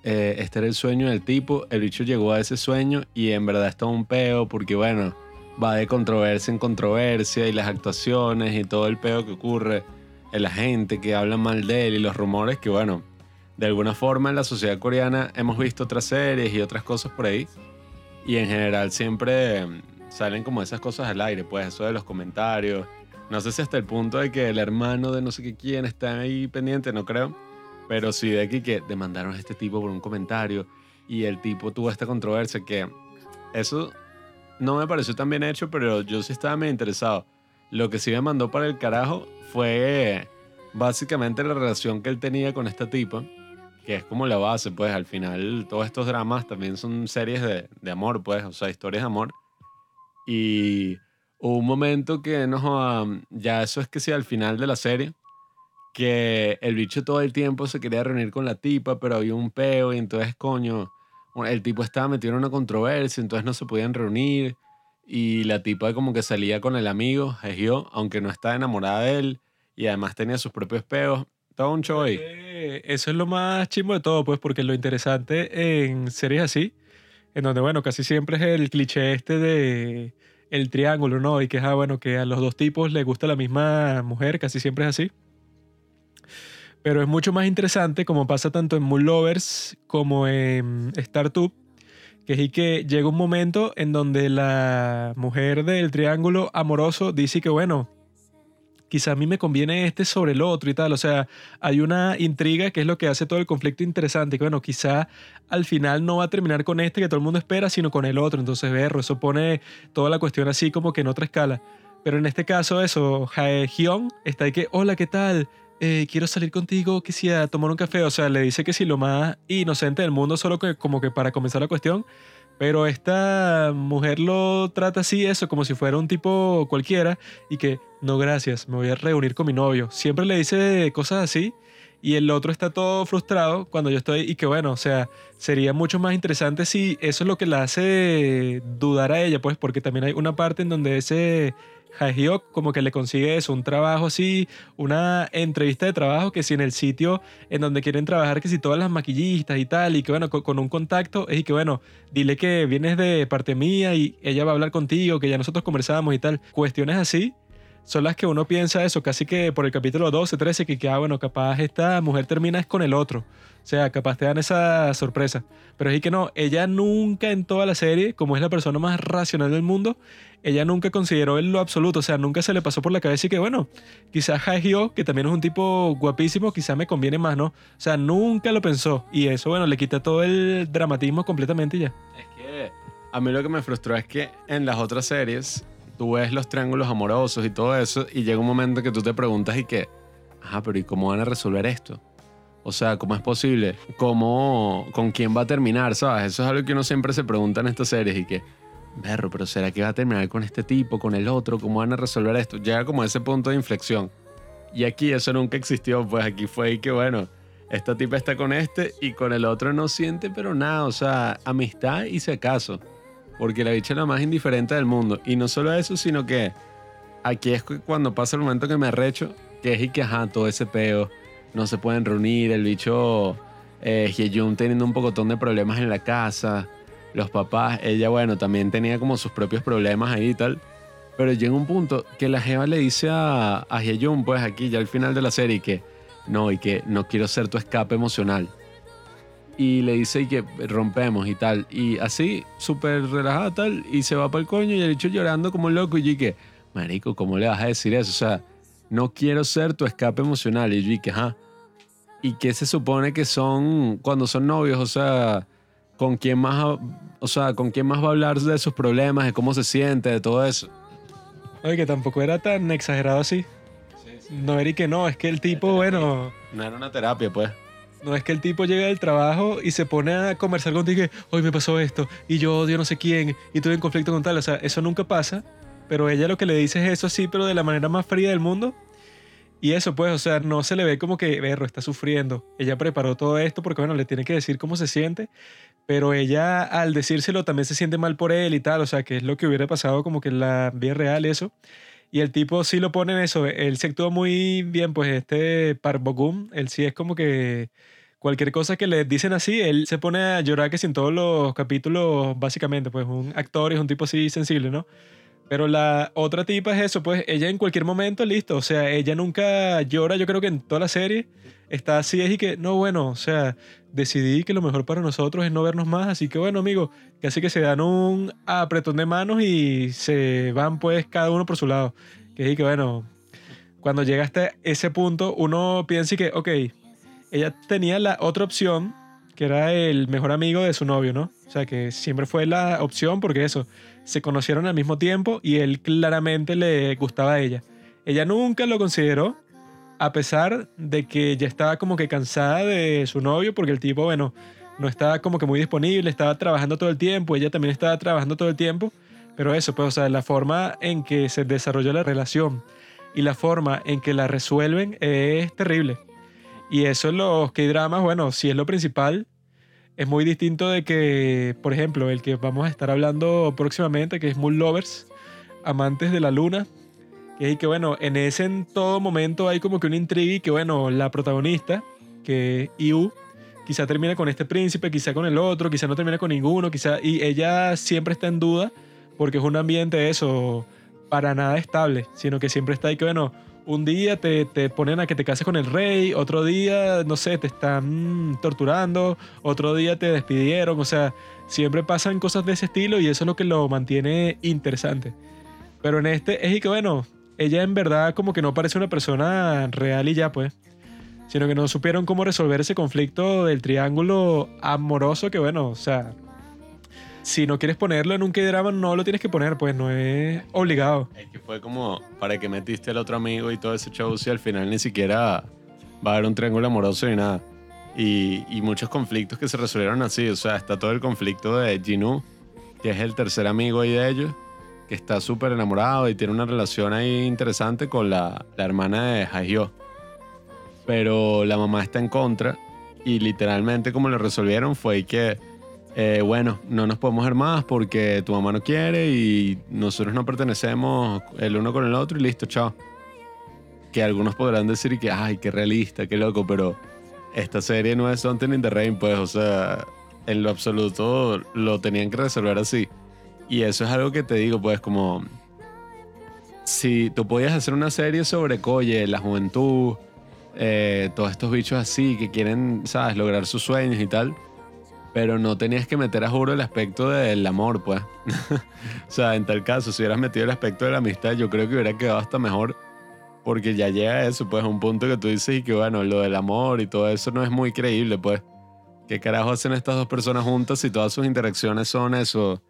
eh, este era el sueño del tipo, el bicho llegó a ese sueño y en verdad está un peo porque bueno, va de controversia en controversia y las actuaciones y todo el peo que ocurre, la gente que habla mal de él y los rumores que bueno, de alguna forma en la sociedad coreana hemos visto otras series y otras cosas por ahí y en general siempre mm, salen como esas cosas al aire, pues eso de los comentarios. No sé si hasta el punto de que el hermano de no sé qué quién está ahí pendiente, no creo. Pero sí de aquí que demandaron a este tipo por un comentario y el tipo tuvo esta controversia que eso no me pareció tan bien hecho, pero yo sí estaba medio interesado. Lo que sí me mandó para el carajo fue básicamente la relación que él tenía con esta tipa, que es como la base, pues al final todos estos dramas también son series de, de amor, pues, o sea, historias de amor. Y hubo un momento que no, ya eso es que sí, al final de la serie, que el bicho todo el tiempo se quería reunir con la tipa, pero había un peo y entonces, coño, el tipo estaba metido en una controversia, entonces no se podían reunir. y la tipa como que salía con el amigo, Hegio, aunque no estaba enamorada de él y además tenía sus propios peos. Todo un show ahí. Eso es lo más chimbo de todo, pues, porque lo interesante en series así, en donde, bueno, casi siempre es el cliché este de el triángulo, ¿no? Y que, ah, bueno, que a los dos tipos les gusta la misma mujer, casi siempre es así. Pero es mucho más interesante, como pasa tanto en Moon Lovers como en Startup, que es y que llega un momento en donde la mujer del triángulo amoroso dice que, bueno, quizá a mí me conviene este sobre el otro y tal. O sea, hay una intriga que es lo que hace todo el conflicto interesante. Que bueno, quizá al final no va a terminar con este que todo el mundo espera, sino con el otro. Entonces, berro, eso pone toda la cuestión así como que en otra escala. Pero en este caso, eso, Jae Hyun está ahí que, hola, ¿qué tal? Eh, quiero salir contigo, que si a tomar un café. O sea, le dice que si lo más inocente del mundo, solo que como que para comenzar la cuestión. Pero esta mujer lo trata así, eso, como si fuera un tipo cualquiera y que, no, gracias, me voy a reunir con mi novio. Siempre le dice cosas así y el otro está todo frustrado cuando yo estoy y que, bueno, o sea, sería mucho más interesante si eso es lo que la hace dudar a ella, pues, porque también hay una parte en donde ese Haehyuk como que le consigue eso, un trabajo así, una entrevista de trabajo que si en el sitio en donde quieren trabajar, que si todas las maquillistas y tal, y que bueno, con, con un contacto, es y que bueno, dile que vienes de parte mía y ella va a hablar contigo, que ya nosotros conversábamos y tal. Cuestiones así son las que uno piensa eso, casi que por el capítulo 12, 13, que, que ah, bueno, capaz esta mujer termina es con el otro. Sea, capaz te dan esa sorpresa. Pero es que no, ella nunca en toda la serie, como es la persona más racional del mundo, ella nunca consideró en lo absoluto, o sea, nunca se le pasó por la cabeza y que, bueno, quizás Haehyo, que también es un tipo guapísimo, quizás me conviene más, ¿no? O sea, nunca lo pensó. Y eso, bueno, le quita todo el dramatismo completamente y ya. Es que a mí lo que me frustró es que en las otras series tú ves los triángulos amorosos y todo eso y llega un momento que tú te preguntas y que, ajá, pero ¿y cómo van a resolver esto? O sea, ¿cómo es posible? ¿Cómo, con quién va a terminar? ¿Sabes? Eso es algo que uno siempre se pregunta en estas series y que, berro, pero ¿será que va a terminar con este tipo, con el otro? ¿Cómo van a resolver esto? Llega como a ese punto de inflexión. Y aquí eso nunca existió, pues aquí fue que bueno, esta tipa está con este y con el otro no siente pero nada, o sea, amistad y si acaso. Porque la bicha es la más indiferente del mundo. Y no solo eso, sino que aquí es cuando pasa el momento que me arrecho, que es y que, ajá, todo ese peo, no se pueden reunir, el bicho eh, Hyejun teniendo un pocotón de problemas en la casa, los papás, ella, bueno, también tenía como sus propios problemas ahí y tal. Pero llega un punto que la Jeva le dice a, a pues aquí ya al final de la serie, que no, y que no quiero ser tu escape emocional. Y le dice y que rompemos y tal. Y así, súper relajada tal, y se va para el coño y el bicho llorando como loco. Y que, marico, ¿cómo le vas a decir eso? O sea, no quiero ser tu escape emocional. Y yo dije, ajá. ¿Y qué se supone que son cuando son novios? O sea, ¿con quién más, o sea, con quién más va a hablar de sus problemas, de cómo se siente, de todo eso? Oye, que tampoco era tan exagerado así. No era y que no, es que el tipo, bueno, No era una terapia, pues. no es que el tipo llega del trabajo y se pone a conversar contigo y que hoy me pasó esto y yo odio no sé quién y estoy en conflicto con tal. O sea, eso nunca pasa, pero ella lo que le dice es eso sí, pero de la manera más fría del mundo. Y eso, pues, o sea, no se le ve como que, berro, está sufriendo. Ella preparó todo esto porque, bueno, le tiene que decir cómo se siente, pero ella al decírselo también se siente mal por él y tal, o sea, que es lo que hubiera pasado como que en la vida real eso. Y el tipo sí lo pone en eso, él se actúa muy bien, pues este Park Bogum, él sí es como que cualquier cosa que le dicen así, él se pone a llorar que sin todos los capítulos, básicamente, pues un actor es un tipo así sensible, ¿no? Pero la otra tipa es eso, pues ella en cualquier momento, listo. O sea, ella nunca llora, yo creo que en toda la serie está así, es y que, no, bueno, o sea, decidí que lo mejor para nosotros es no vernos más, así que bueno, amigo, casi que se dan un apretón de manos y se van pues cada uno por su lado. Que es y que, bueno, cuando llega hasta ese punto, uno piensa y que, ok, ella tenía la otra opción, que era el mejor amigo de su novio, ¿no? O sea, que siempre fue la opción porque eso, se conocieron al mismo tiempo y él claramente le gustaba a ella. Ella nunca lo consideró, a pesar de que ya estaba como que cansada de su novio, porque el tipo, bueno, no estaba como que muy disponible, estaba trabajando todo el tiempo, ella también estaba trabajando todo el tiempo, pero eso, pues, o sea, la forma en que se desarrolló la relación y la forma en que la resuelven es terrible. Y eso en los K-dramas, bueno, si es lo principal, es muy distinto de que, por ejemplo, el que vamos a estar hablando próximamente, que es Moon Lovers, Amantes de la Luna, es que, bueno, en ese en todo momento hay como que una intriga y que, bueno, la protagonista, que Iu, quizá termina con este príncipe, quizá con el otro, quizá no termina con ninguno, quizá... Y ella siempre está en duda porque es un ambiente eso, para nada estable, sino que siempre está ahí que, bueno, un día te, te, ponen a que te cases con el rey, otro día, no sé, te están torturando, otro día te despidieron, o sea, siempre pasan cosas de ese estilo y eso es lo que lo mantiene interesante. Pero en este es y que bueno, ella en verdad como que no parece una persona real y ya pues, sino que no supieron cómo resolver ese conflicto del triángulo amoroso que bueno, o sea, si no quieres ponerlo en un K-drama, no lo tienes que poner, pues no es obligado. Es que fue como para que metiste al otro amigo y todo ese show, si al final ni siquiera va a haber un triángulo amoroso ni nada. Y, y muchos conflictos que se resolvieron así. O sea, está todo el conflicto de Jinu, que es el tercer amigo ahí de ellos, que está súper enamorado y tiene una relación ahí interesante con la, la hermana de Hyo. Pero la mamá está en contra y literalmente como lo resolvieron fue que eh, bueno, no nos podemos ver más porque tu mamá no quiere y nosotros no pertenecemos el uno con el otro y listo, chao. Que algunos podrán decir que, ay, qué realista, qué loco, pero esta serie no es Something in the Rain, pues, o sea, en lo absoluto lo tenían que resolver así. Y eso es algo que te digo, pues, como si tú podías hacer una serie sobre Coye, la juventud, eh, todos estos bichos así que quieren, ¿sabes?, lograr sus sueños y tal pero no tenías que meter a juro el aspecto del amor, pues. o sea, en tal caso, si hubieras metido el aspecto de la amistad, yo creo que hubiera quedado hasta mejor. Porque ya llega a eso, pues, un punto que tú dices y que, bueno, lo del amor y todo eso no es muy creíble, pues. ¿Qué carajo hacen estas dos personas juntas si todas sus interacciones son eso?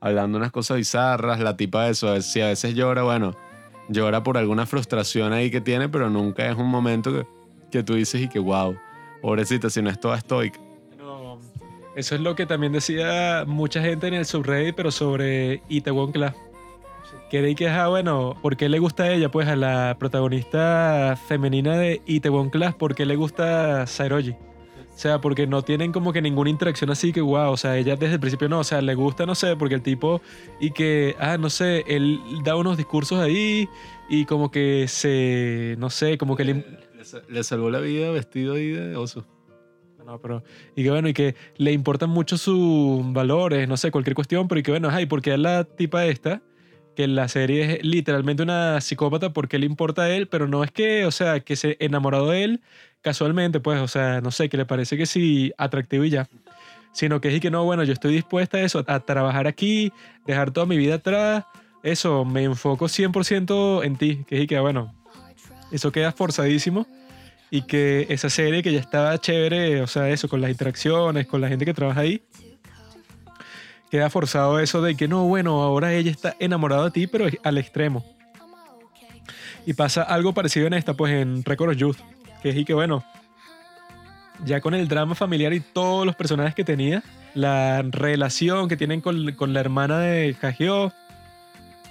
Hablando unas cosas bizarras, la tipa eso, si a veces llora, bueno, llora por alguna frustración ahí que tiene, pero nunca es un momento que, que tú dices y que, wow, pobrecita, si no es toda estoica. Eso es lo que también decía mucha gente en el subreddit, pero sobre Itaewon Class. Que que, ah, bueno, ¿por qué le gusta a ella? Pues a la protagonista femenina de Itaewon Class, ¿por qué le gusta Sairoji? O sea, porque no tienen como que ninguna interacción así que, wow, o sea, ella desde el principio no, o sea, le gusta, no sé, porque el tipo, y que, ah, no sé, él da unos discursos ahí y como que se, no sé, como que le, le salvó la vida vestido ahí de oso pero. Y que bueno, y que le importan mucho sus valores, no sé, cualquier cuestión, pero y que bueno, ay, porque es la tipa esta, que la serie es literalmente una psicópata, porque le importa a él, pero no es que, o sea, que se enamorado de él casualmente, pues, o sea, no sé, que le parece que sí atractivo y ya. Sino que es y que no, bueno, yo estoy dispuesta a eso, a trabajar aquí, dejar toda mi vida atrás. Eso, me enfoco 100% en ti, que es y que, bueno, eso queda forzadísimo y que esa serie que ya estaba chévere, o sea, eso, con las interacciones, con la gente que trabaja ahí, queda forzado eso de que no, bueno, ahora ella está enamorada de ti, pero al extremo. Y pasa algo parecido en esta, pues en Record of Youth, que es y que bueno, ya con el drama familiar y todos los personajes que tenía, la relación que tienen con, con la hermana de Hagio,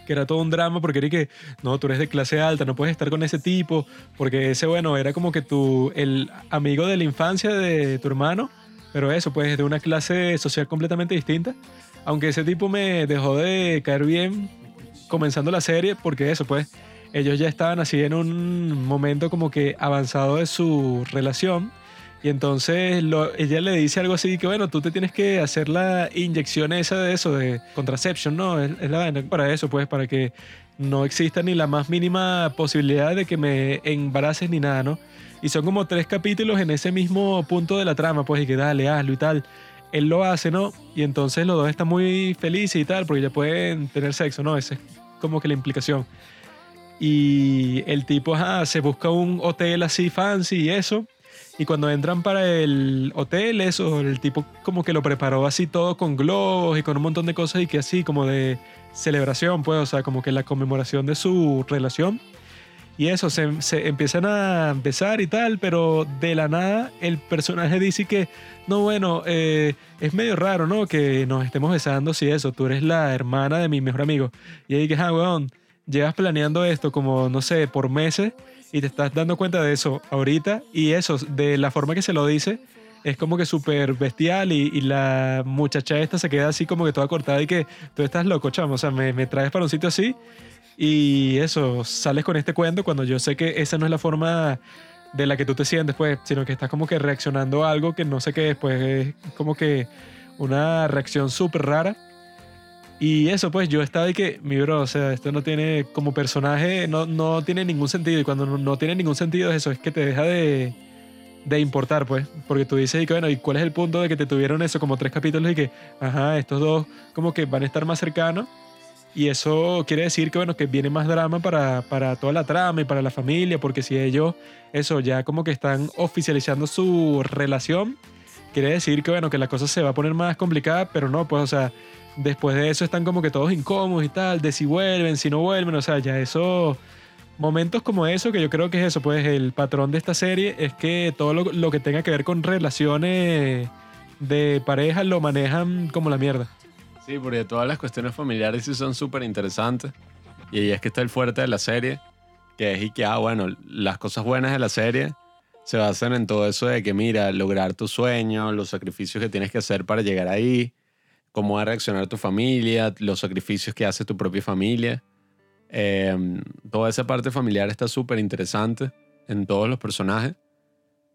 que era todo un drama porque era que, no, tú eres de clase alta, no puedes estar con ese tipo, porque ese, bueno, era como que tú, el amigo de la infancia de tu hermano, pero eso, pues de una clase social completamente distinta. Aunque ese tipo me dejó de caer bien comenzando la serie, porque eso, pues, ellos ya estaban así en un momento como que avanzado de su relación y entonces ella le dice algo así que, bueno, tú te tienes que hacer la inyección esa de eso, de contraception, ¿no? Es, la vaina para eso, pues, para que no exista ni la más mínima posibilidad de que me embaraces ni nada, ¿no? Y son como tres capítulos en ese mismo punto de la trama, pues, y que dale, hazlo y tal. Él lo hace, ¿no? Y entonces los dos están muy felices y tal, porque ya pueden tener sexo, ¿no? Esa es como que la implicación. Y el tipo se busca un hotel así fancy y eso y cuando entran para el hotel, eso, el tipo como que lo preparó así todo con globos y con un montón de cosas y que así como de celebración, pues, o sea, como que la conmemoración de su relación. Y eso, se, se, empiezan a besar y tal, pero de la nada el personaje dice que, no, bueno, eh, es medio raro, ¿no? Que nos estemos besando si eso, tú eres la hermana de mi mejor amigo. Y ahí que, ah, weón, llevas planeando esto como, no sé, por meses y te estás dando cuenta de eso ahorita y eso, de la forma que se lo dice, es como que súper bestial y, y la muchacha esta se queda así como que toda cortada y que tú estás loco, chamo, o sea, me, me traes para un sitio así y eso, sales con este cuento cuando yo sé que esa no es la forma de la que tú te sientes, pues, sino que estás como que reaccionando a algo que no sé qué es, pues es como que una reacción súper rara. Y eso, pues yo estaba de que, mi bro, o sea, esto no tiene, como personaje, no, no tiene ningún sentido. Y cuando no, no tiene ningún sentido es eso, es que te deja de, de importar, pues. Porque tú dices, y que, bueno, ¿y cuál es el punto de que te tuvieron eso como tres capítulos y que, ajá, estos dos como que van a estar más cercanos? Y eso quiere decir que, bueno, que viene más drama para, para toda la trama y para la familia, porque si ellos, eso, ya como que están oficializando su relación, quiere decir que, bueno, que la cosa se va a poner más complicada, pero no, pues, o sea, después de eso están como que todos incómodos y tal, de si vuelven, si no vuelven, o sea, ya eso, momentos como eso, que yo creo que es eso, pues el patrón de esta serie es que todo lo, lo que tenga que ver con relaciones de pareja lo manejan como la mierda. Sí, porque todas las cuestiones familiares sí son súper interesantes. Y ahí es que está el fuerte de la serie, que es y que, ah, bueno, las cosas buenas de la serie se basan en todo eso de que, mira, lograr tu sueño, los sacrificios que tienes que hacer para llegar ahí, cómo va a reaccionar tu familia, los sacrificios que hace tu propia familia. Eh, toda esa parte familiar está súper interesante en todos los personajes.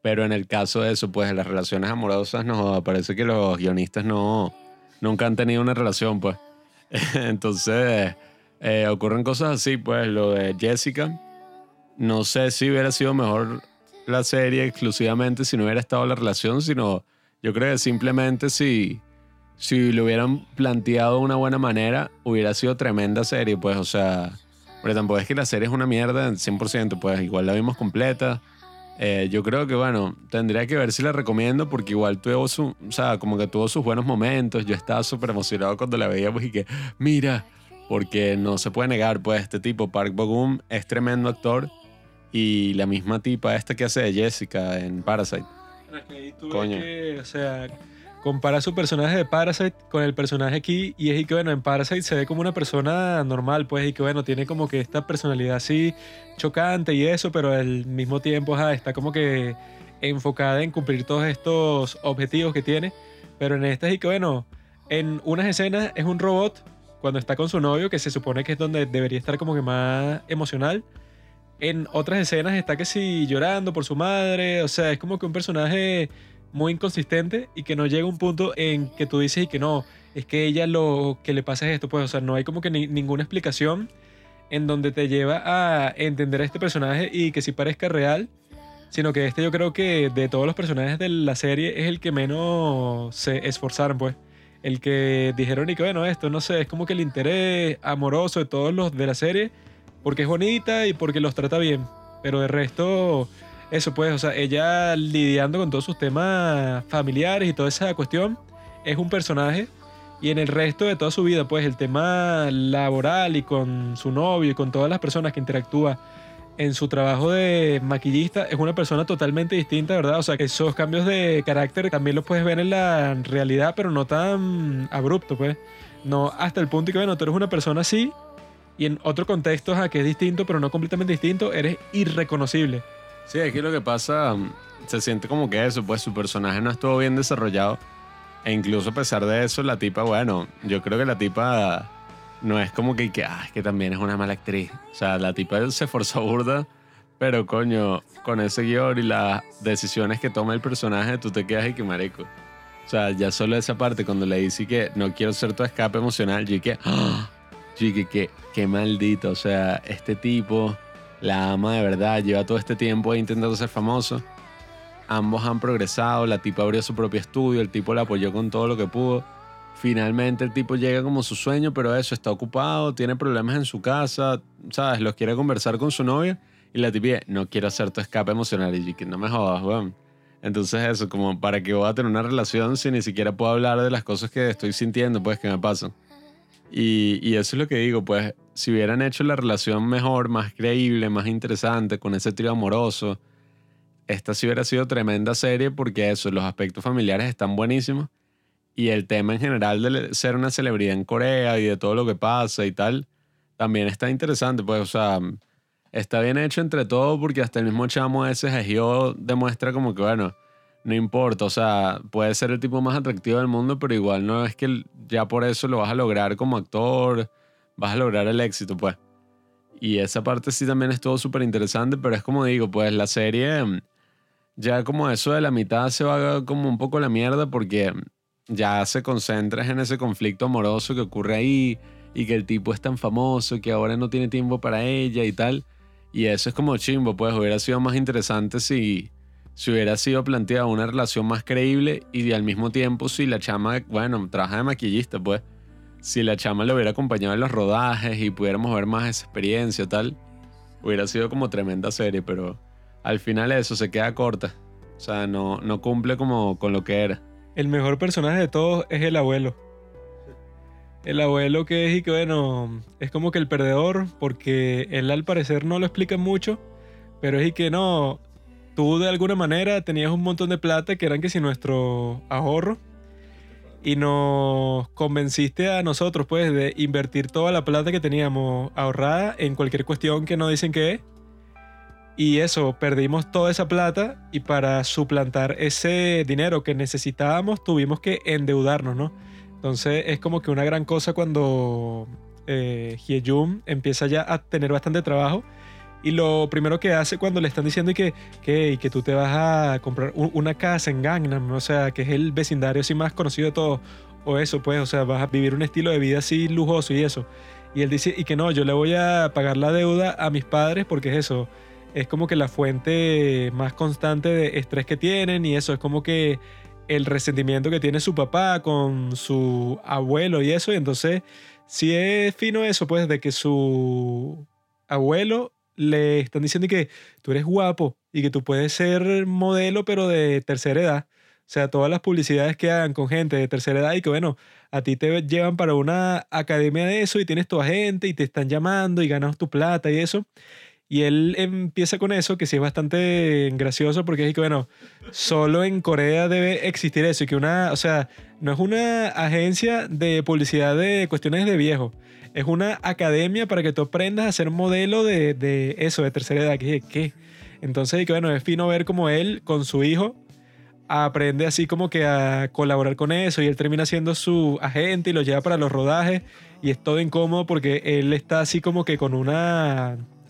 Pero en el caso de eso, pues de las relaciones amorosas, no, parece que los guionistas no, nunca han tenido una relación, pues. Entonces, eh, ocurren cosas así, pues, lo de Jessica. No sé si hubiera sido mejor la serie exclusivamente si no hubiera estado la relación, sino yo creo que simplemente si, si lo hubieran planteado de una buena manera, hubiera sido tremenda serie, pues, o sea, pero tampoco es que la serie es una mierda 100%, pues igual la vimos completa. Eh, yo creo que, bueno, tendría que ver si la recomiendo porque igual tuvo su, o sea, como que tuvo sus buenos momentos. Yo estaba súper emocionado cuando la veía, pues, y que, mira, porque no se puede negar, pues, este tipo, Park Bogum, es tremendo actor. Y la misma tipa esta que hace de Jessica en Parasite. Coño. o sea, compara su personaje de Parasite con el personaje aquí y es que bueno, en Parasite se ve como una persona normal, pues, y que bueno, tiene como que esta personalidad así chocante y eso, pero al mismo tiempo está como que enfocada en cumplir todos estos objetivos que tiene, pero en esta es que bueno, en unas escenas es un robot cuando está con su novio, que se supone que es donde debería estar como que más emocional. En otras escenas está que sí llorando por su madre, o sea, es como que un personaje muy inconsistente y que no llega un punto en que tú dices y que no, es que ella lo que le pasa es esto, pues, o sea, no hay como que ni, ninguna explicación en donde te lleva a entender a este personaje y que sí parezca real, sino que este yo creo que de todos los personajes de la serie es el que menos se esforzaron, pues. El que dijeron y que bueno, esto no sé, es como que el interés amoroso de todos los de la serie porque es bonita y porque los trata bien. Pero de resto, eso pues, o sea, ella lidiando con todos sus temas familiares y toda esa cuestión, es un personaje. Y en el resto de toda su vida, pues el tema laboral y con su novio y con todas las personas que interactúa en su trabajo de maquillista, es una persona totalmente distinta, ¿verdad? O sea, que esos cambios de carácter también los puedes ver en la realidad, pero no tan abrupto, pues. No hasta el punto que, bueno, tú eres una persona así y en otro contexto, a que es distinto, pero no completamente distinto, eres irreconocible. Sí, aquí lo que pasa, mm, se siente como que eso, pues su personaje no estuvo bien desarrollado. E incluso a pesar de eso, la tipa, bueno, yo creo que la tipa no es como que, que, ah, que también es una mala actriz. O sea, la tipa se esforzó burda, pero coño, con ese guion y las decisiones que toma el personaje, tú te quedas y que marico. O sea, ya solo esa parte, cuando le dice que no quiero ser tu escape emocional, yo que, ¡ah! Chiqui, qué, qué maldito. O sea, este tipo la ama de verdad, lleva todo este tiempo intentando ser famoso. Ambos han progresado, la tipa abrió su propio estudio, el tipo la apoyó con todo lo que pudo. Finalmente el tipo llega como su sueño, pero eso, está ocupado, tiene problemas en su casa, ¿sabes? Los quiere conversar con su novia y la tipa no quiero hacer tu escape emocional y que no me jodas, weón. Entonces eso, como para que voy a tener una relación si ni siquiera puedo hablar de las cosas que estoy sintiendo, pues que me pasan. Y, eso es lo que digo, pues si hubieran hecho la relación mejor, más creíble, más interesante, con ese trío amoroso, esta sí hubiera sido tremenda serie porque eso, los aspectos familiares están buenísimos y el tema en general de ser una celebridad en Corea y de todo lo que pasa y tal, también está interesante, pues, o sea, está bien hecho entre todo porque hasta el mismo chamo ese Geo demuestra como que, bueno, no importa, o sea, puede ser el tipo más atractivo del mundo, pero igual no es que ya por eso lo vas a lograr como actor, vas a lograr el éxito, pues. Y esa parte sí también estuvo súper interesante, pero es como digo, pues la serie, ya como eso de la mitad se va como un poco la mierda porque ya se concentras en ese conflicto amoroso que ocurre ahí y que el tipo es tan famoso que ahora no tiene tiempo para ella y tal. Y eso es como chimbo, pues hubiera sido más interesante si si hubiera sido planteada una relación más creíble y al mismo tiempo si la chama, bueno, trabaja de maquillista, pues, si la chama le hubiera acompañado en los rodajes y pudiéramos ver más esa experiencia tal, hubiera sido como tremenda serie, pero al final eso se queda corta. O sea, no, no cumple como con lo que era. El mejor personaje de todos es el abuelo. El abuelo que es y que bueno, es como que el perdedor, porque él al parecer no lo explica mucho, pero es y que no, tú de alguna manera tenías un montón de plata que eran que si nuestro ahorro y nos convenciste a nosotros pues de invertir toda la plata que teníamos ahorrada en cualquier cuestión que no dicen que es. Y eso, perdimos toda esa plata y para suplantar ese dinero que necesitábamos tuvimos que endeudarnos, ¿no? Entonces es como que una gran cosa cuando eh, empieza ya a tener bastante trabajo y lo primero que hace cuando le están diciendo que, que, que tú te vas a comprar una casa en Gangnam, o sea, que es el vecindario así más conocido de todo, o eso, pues, o sea, vas a vivir un estilo de vida así lujoso y eso. Y él dice, y que no, yo le voy a pagar la deuda a mis padres porque es eso, es como que la fuente más constante de estrés que tienen y eso, es como que el resentimiento que tiene su papá con su abuelo y eso, y entonces sí es fino eso, pues, de que su abuelo le están diciendo que tú eres guapo y que tú puedes ser modelo, pero de tercera edad. O sea, todas las publicidades que hagan con gente de tercera edad y que, bueno, a ti te llevan para una academia de eso y tienes tu agente y te están llamando y ganas tu plata y eso. Y él empieza con eso, que sí es bastante gracioso porque es que, bueno, solo en Corea debe existir eso y que una, o sea, no es una agencia de publicidad de cuestiones de viejo es una academia para que tú aprendas a ser modelo de, de eso, de tercera edad. ¿Qué? ¿Qué? Entonces, que bueno, es fino ver como él con su hijo aprende así como que a colaborar con eso y él termina siendo su agente y lo lleva para los rodajes y es todo incómodo porque él está así como que con un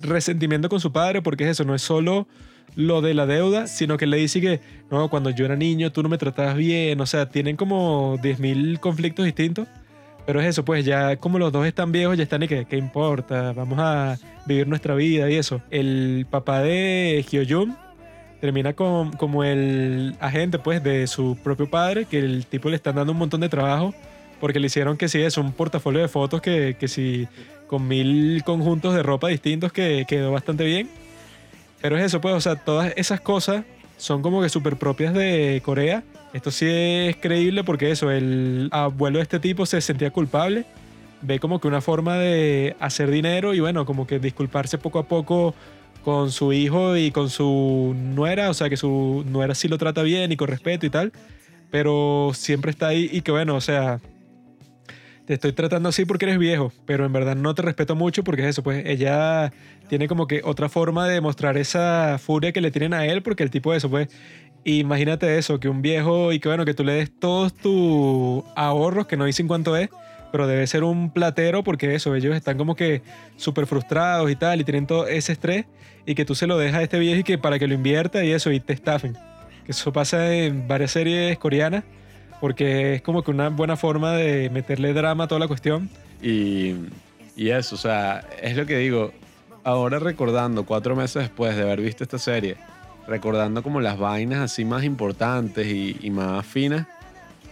resentimiento con su padre porque es eso, no es solo lo de la deuda, sino que le dice que no, cuando yo era niño tú no me tratabas bien, o sea, tienen como 10.000 conflictos distintos pero es eso, pues ya como los dos están viejos, ya están y que, ¿qué importa? Vamos a vivir nuestra vida y eso. El papá de Hyoyun termina con, como el agente, pues, de su propio padre, que el tipo le están dando un montón de trabajo, porque le hicieron que sí, es un portafolio de fotos que, que sí, con mil conjuntos de ropa distintos que quedó bastante bien. Pero es eso, pues, o sea, todas esas cosas son como que súper propias de Corea esto sí es creíble porque eso, el abuelo de este tipo se sentía culpable, ve como que una forma de hacer dinero y bueno, como que disculparse poco a poco con su hijo y con su nuera, o sea que su nuera sí lo trata bien y con respeto y tal, pero siempre está ahí y que bueno, o sea, te estoy tratando así porque eres viejo, pero en verdad no te respeto mucho porque es eso, pues ella tiene como que otra forma de demostrar esa furia que le tienen a él porque el tipo de eso, pues imagínate eso, que un viejo y que bueno, que tú le des todos tus ahorros, que no dicen cuánto es, pero debe ser un platero porque eso, ellos están como que súper frustrados y tal, y tienen todo ese estrés, y que tú se lo dejas a este viejo y que para que lo invierta y eso, y te estafen. Que eso pasa en varias series coreanas, porque es como que una buena forma de meterle drama a toda la cuestión. Y, y eso, o sea, es lo que digo, ahora recordando, cuatro meses después de haber visto esta serie, recordando como las vainas así más importantes y, más finas,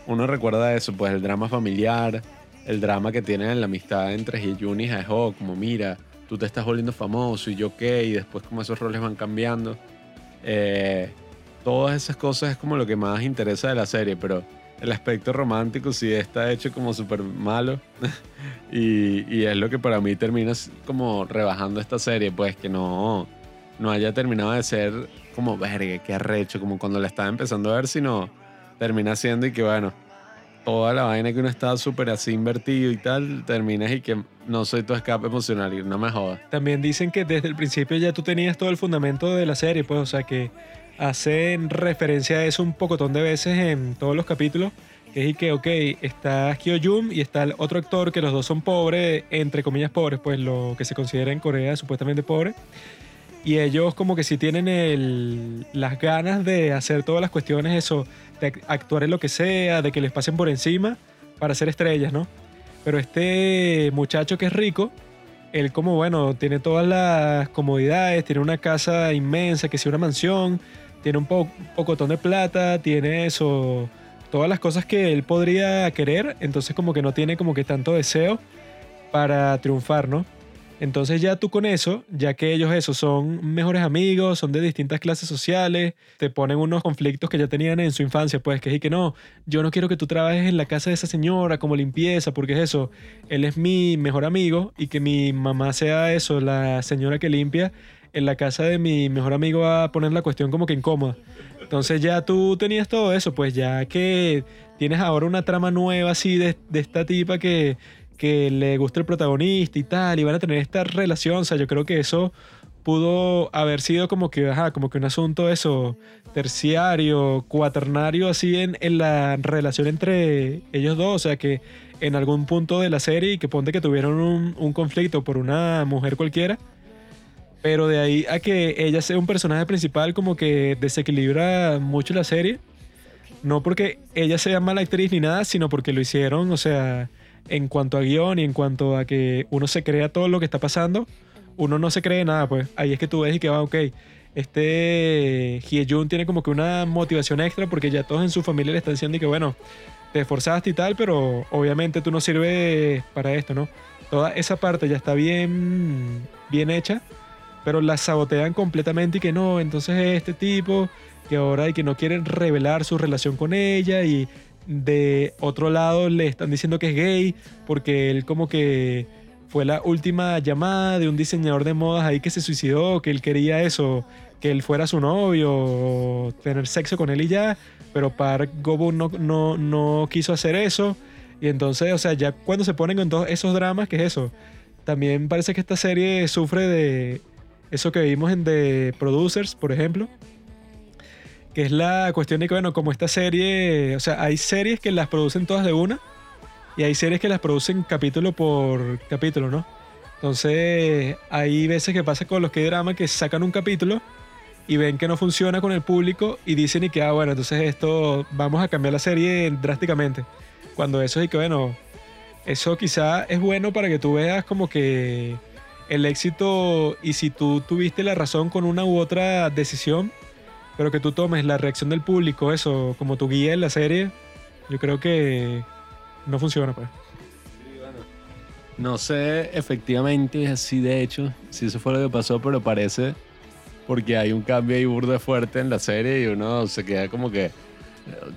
uno recuerda eso, pues el drama familiar, el drama que tienen en la amistad entre Hyun y Jaeho, como mira, tú te estás volviendo famoso y yo qué, y después como esos roles van cambiando. Eh, todas esas cosas es como lo que más interesa de la serie, pero el aspecto romántico sí está hecho como súper malo y, y, es lo que para mí termina como rebajando esta serie, pues que no, no haya terminado de ser como, verga, qué arrecho, como cuando la estaba empezando a ver, sino termina siendo y que bueno, toda la vaina que uno estaba súper así invertido y tal, terminas y que no soy tu escape emocional y no me jodas. También dicen que desde el principio ya tú tenías todo el fundamento de la serie, pues, o sea que hacen referencia a eso un pocotón de veces en todos los capítulos. Que es y que, ok, está Kyo Jung y está el otro actor que los dos son pobres, entre comillas pobres, pues lo que se considera en Corea supuestamente pobre. Y ellos como que sí tienen las ganas de hacer todas las cuestiones, eso, de actuar en lo que sea, de que les pasen por encima para ser estrellas, ¿no? Pero este muchacho que es rico, él como, bueno, tiene todas las comodidades, tiene una casa inmensa, que sea una mansión, tiene un po pocotón de plata, tiene eso, todas las cosas que él podría querer, entonces como que no tiene como que tanto deseo para triunfar, ¿no? Entonces ya tú con eso, ya que ellos eso son mejores amigos, son de distintas clases sociales, te ponen unos conflictos que ya tenían en su infancia, pues que es que no, yo no quiero que tú trabajes en la casa de esa señora como limpieza, porque es eso, él es mi mejor amigo y que mi mamá sea eso, la señora que limpia, en la casa de mi mejor amigo va a poner la cuestión como que incómoda. Entonces ya tú tenías todo eso, pues ya que tienes ahora una trama nueva así de, de esta tipa que que le gusta el protagonista y tal, y van a tener esta relación. O sea, yo creo que eso pudo haber sido como que, ajá, como que un asunto eso, terciario, cuaternario, así en, en la relación entre ellos dos. O sea, que en algún punto de la serie, que ponte que tuvieron un, un conflicto por una mujer cualquiera, pero de ahí a que ella sea un personaje principal, como que desequilibra mucho la serie. No porque ella sea mala actriz ni nada, sino porque lo hicieron, o sea, en cuanto a guion y en cuanto a que uno se crea todo lo que está pasando, uno no se cree nada, pues ahí es que tú ves y que va, ok, este Hyejun tiene como que una motivación extra porque ya todos en su familia le están diciendo que bueno, te esforzaste y tal, pero obviamente tú no sirves para esto, ¿no? Toda esa parte ya está bien, bien hecha, pero la sabotean completamente y que no, entonces este tipo que ahora y que no quieren revelar su relación con ella y de otro lado le están diciendo que es gay porque él como que fue la última llamada de un diseñador de modas ahí que se suicidó, que él quería eso, que él fuera su novio, tener sexo con él y ya, pero Park Gobu no, no, no quiso hacer eso. Y entonces, o sea, ya cuando se ponen con todos esos dramas, ¿qué es eso? También parece que esta serie sufre de eso que vimos en The Producers, por ejemplo, que es la cuestión de que, bueno, como esta serie, o sea, hay series que las producen todas de una y hay series que las producen capítulo por capítulo, ¿no? Entonces, hay veces que pasa con los que drama que sacan un capítulo y ven que no funciona con el público y dicen y que, ah, bueno, entonces esto, vamos a cambiar la serie drásticamente. Cuando eso es y que, bueno, eso quizá es bueno para que tú veas como que el éxito y si tú tuviste la razón con una u otra decisión, pero que tú tomes la reacción del público, eso, como tu guía en la serie, yo creo que no funciona, pues. No sé efectivamente así de hecho, si eso fue lo que pasó, pero parece porque hay un cambio ahí burdo fuerte en la serie y uno se queda como que,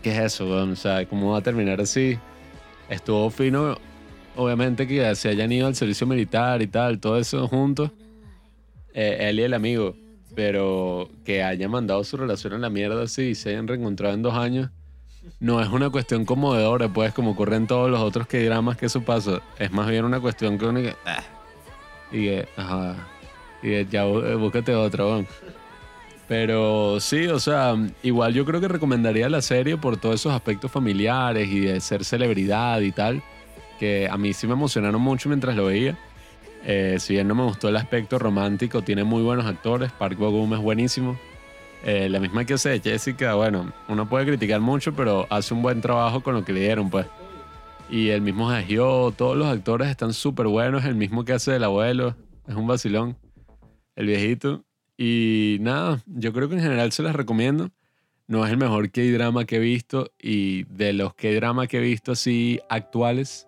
¿qué es eso? O sea, ¿cómo va a terminar así? Estuvo fino, obviamente que se hayan ido al servicio militar y tal, todo eso juntos, eh, él y el amigo. Pero que haya mandado su relación a la mierda así y se hayan reencontrado en dos años, no es una cuestión conmovedora, pues, como ocurren todos los otros que dramas que eso pasa. Es más bien una cuestión que uno que. Ah, y que, ajá. Y que ya eh, búscate otro, Pero sí, o sea, igual yo creo que recomendaría la serie por todos esos aspectos familiares y de ser celebridad y tal, que a mí sí me emocionaron mucho mientras lo veía. Eh, si bien no me gustó el aspecto romántico, tiene muy buenos actores. Park Bo-gum es buenísimo. Eh, la misma que hace Jessica, bueno, uno puede criticar mucho, pero hace un buen trabajo con lo que le dieron, pues. Y el mismo Hyo, todos los actores están súper buenos. El mismo que hace del abuelo, es un vacilón. El viejito. Y nada, yo creo que en general se las recomiendo. No es el mejor K-drama que he visto. Y de los K-drama que he visto así actuales,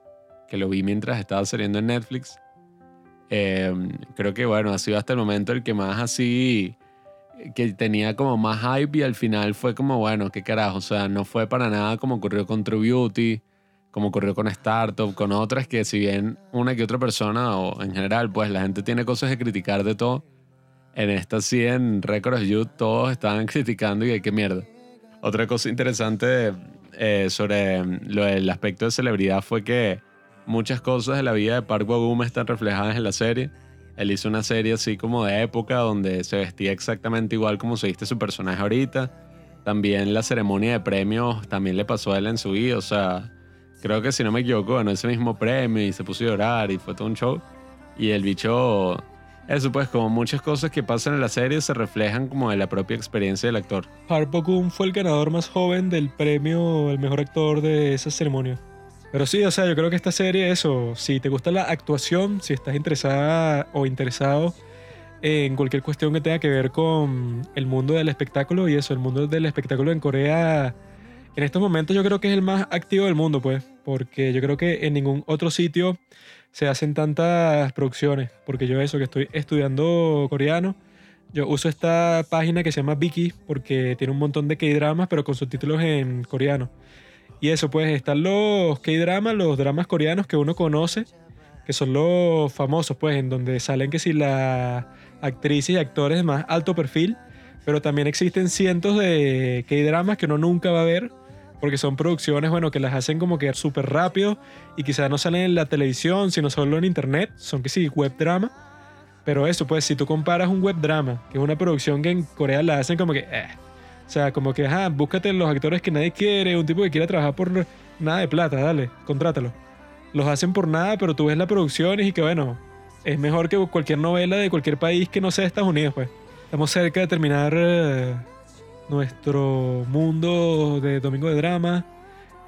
que lo vi mientras estaba saliendo en Netflix, Em, creo que bueno, ha sido hasta el momento el que más así, que tenía como más hype y al final fue como, bueno, qué carajo, o sea, no fue para nada como ocurrió con True Beauty, como ocurrió con Startup, con otras que si bien una que otra persona o en general, pues la gente tiene cosas de criticar de todo, en esta sí en Records Youth todos estaban criticando y qué mierda. Otra cosa interesante eh, sobre lo del aspecto de celebridad fue que muchas cosas de la vida de Park Bo-gum están reflejadas en la serie. Él hizo una serie así como de época donde se vestía exactamente igual como se viste su personaje ahorita. También la ceremonia de premios también le pasó a él en su vida. O sea, creo que si no me equivoco, ganó ese mismo premio y se puso a llorar y fue todo un show. Y el bicho, eso pues como muchas cosas que pasan en la serie se reflejan como de la propia experiencia del actor. Park Bo-gum fue el ganador más joven del premio el mejor actor de esa ceremonia. Pero sí, o sea, yo creo que esta serie, eso, si te gusta la actuación, si estás interesada o interesado en cualquier cuestión que tenga que ver con el mundo del espectáculo y eso, el mundo del espectáculo en Corea, en estos momentos yo creo que es el más activo del mundo, pues, porque yo creo que en ningún otro sitio se hacen tantas producciones, porque yo eso, que estoy estudiando coreano, yo uso esta página que se llama Viki porque tiene un montón de K-dramas, pero con subtítulos en coreano. Y eso, pues están los K-dramas, los dramas coreanos que uno conoce, que son los famosos, pues, en donde salen que si las actrices y actores de más alto perfil, pero también existen cientos de K-dramas que uno nunca va a ver, porque son producciones, bueno, que las hacen como que súper rápido y quizás no salen en la televisión, sino solo en internet, son que sí, web drama. Pero eso, pues, si tú comparas un web drama, que es una producción que en Corea la hacen como que, eh, o sea, como que, ajá, búscate los actores que nadie quiere, un tipo que quiera trabajar por nada de plata, dale, contrátalo. Los hacen por nada, pero tú ves la producción y que, bueno, es mejor que cualquier novela de cualquier país que no sea Estados Unidos, pues. Estamos cerca de terminar eh, nuestro mundo de Domingo de Drama.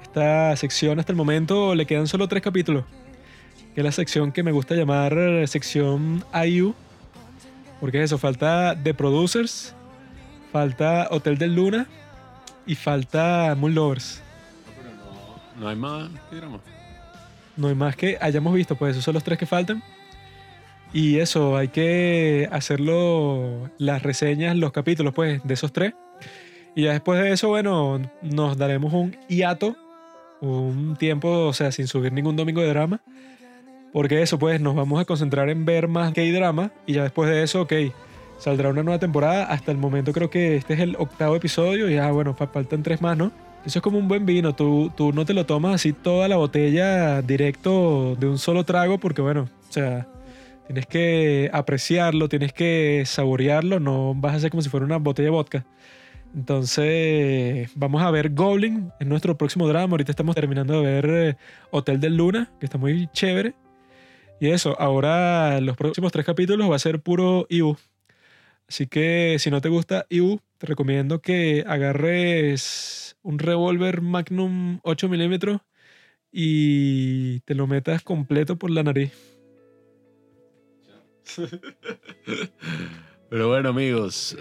Esta sección hasta el momento le quedan solo tres capítulos. Es la sección que me gusta llamar eh, sección IU. Porque eso, falta The Producers, falta Hotel del Luna y falta Moon Lovers. No, no hay más ¿qué drama. No hay más que hayamos visto, pues esos son los tres que faltan. Y eso, hay que hacerlo, las reseñas, los capítulos, pues, de esos tres. Y ya después de eso, bueno, nos daremos un hiato, un tiempo, o sea, sin subir ningún domingo de drama. Porque eso, pues, nos vamos a concentrar en ver más gay drama. Y ya después de eso, ok, saldrá una nueva temporada. Hasta el momento creo que este es el octavo episodio. Ya, bueno, fa- faltan tres más, ¿no? Eso es como un buen vino. Tú, tú no te lo tomas así toda la botella directo de un solo trago. Porque, bueno, o sea, tienes que apreciarlo, tienes que saborearlo. No vas a hacer como si fuera una botella de vodka. Entonces, vamos a ver Goblin en nuestro próximo drama. Ahorita estamos terminando de ver eh, Hotel del Luna, que está muy chévere. Y eso, ahora los próximos tres capítulos va a ser puro IU. Así que si no te gusta IU, te recomiendo que agarres un revólver Magnum 8 milímetros y te lo metas completo por la nariz. Pero bueno, amigos,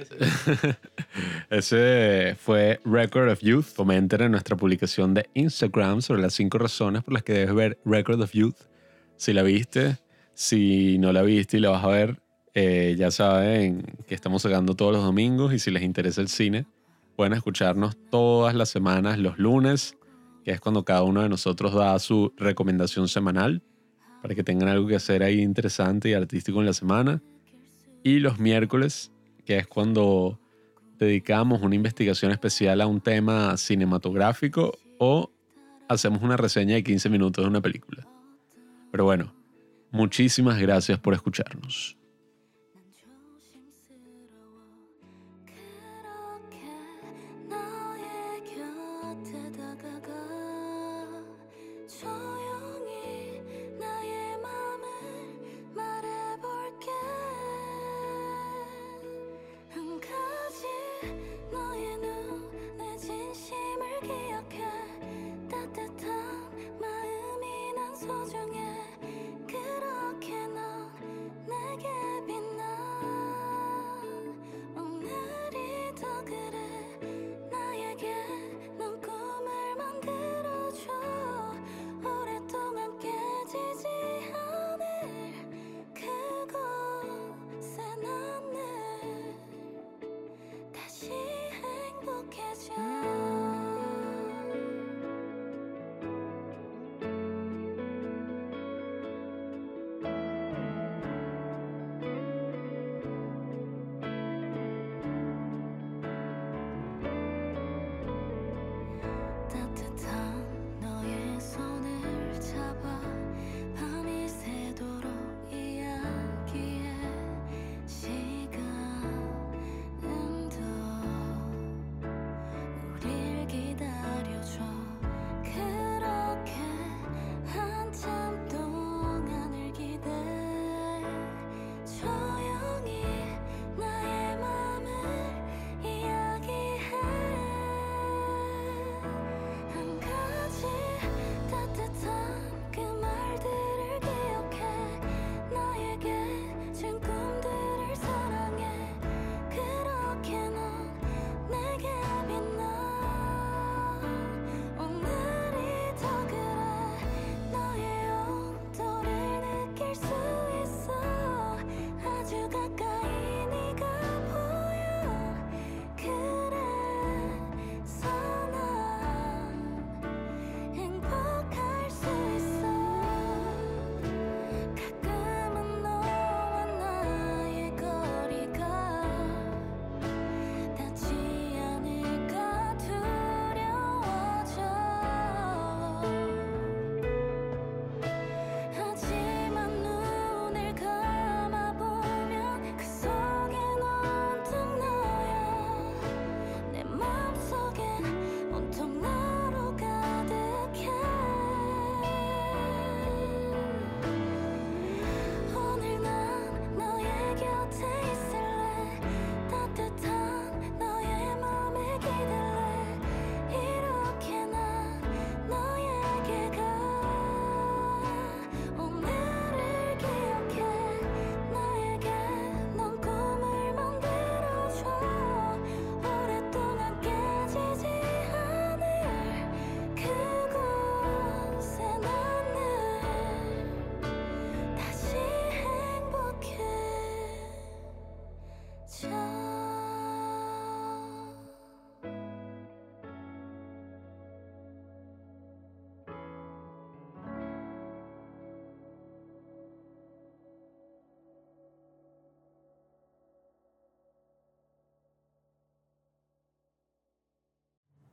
ese fue Record of Youth. Comenten en nuestra publicación de Instagram sobre las cinco razones por las que debes ver Record of Youth. Si la viste, si no la viste y la vas a ver, eh, ya saben que estamos sacando todos los domingos y si les interesa el cine, pueden escucharnos todas las semanas, los lunes, que es cuando cada uno de nosotros da su recomendación semanal para que tengan algo que hacer ahí interesante y artístico en la semana. Y los miércoles, que es cuando dedicamos una investigación especial a un tema cinematográfico o hacemos una reseña de 15 minutos de una película. Pero bueno, muchísimas gracias por escucharnos.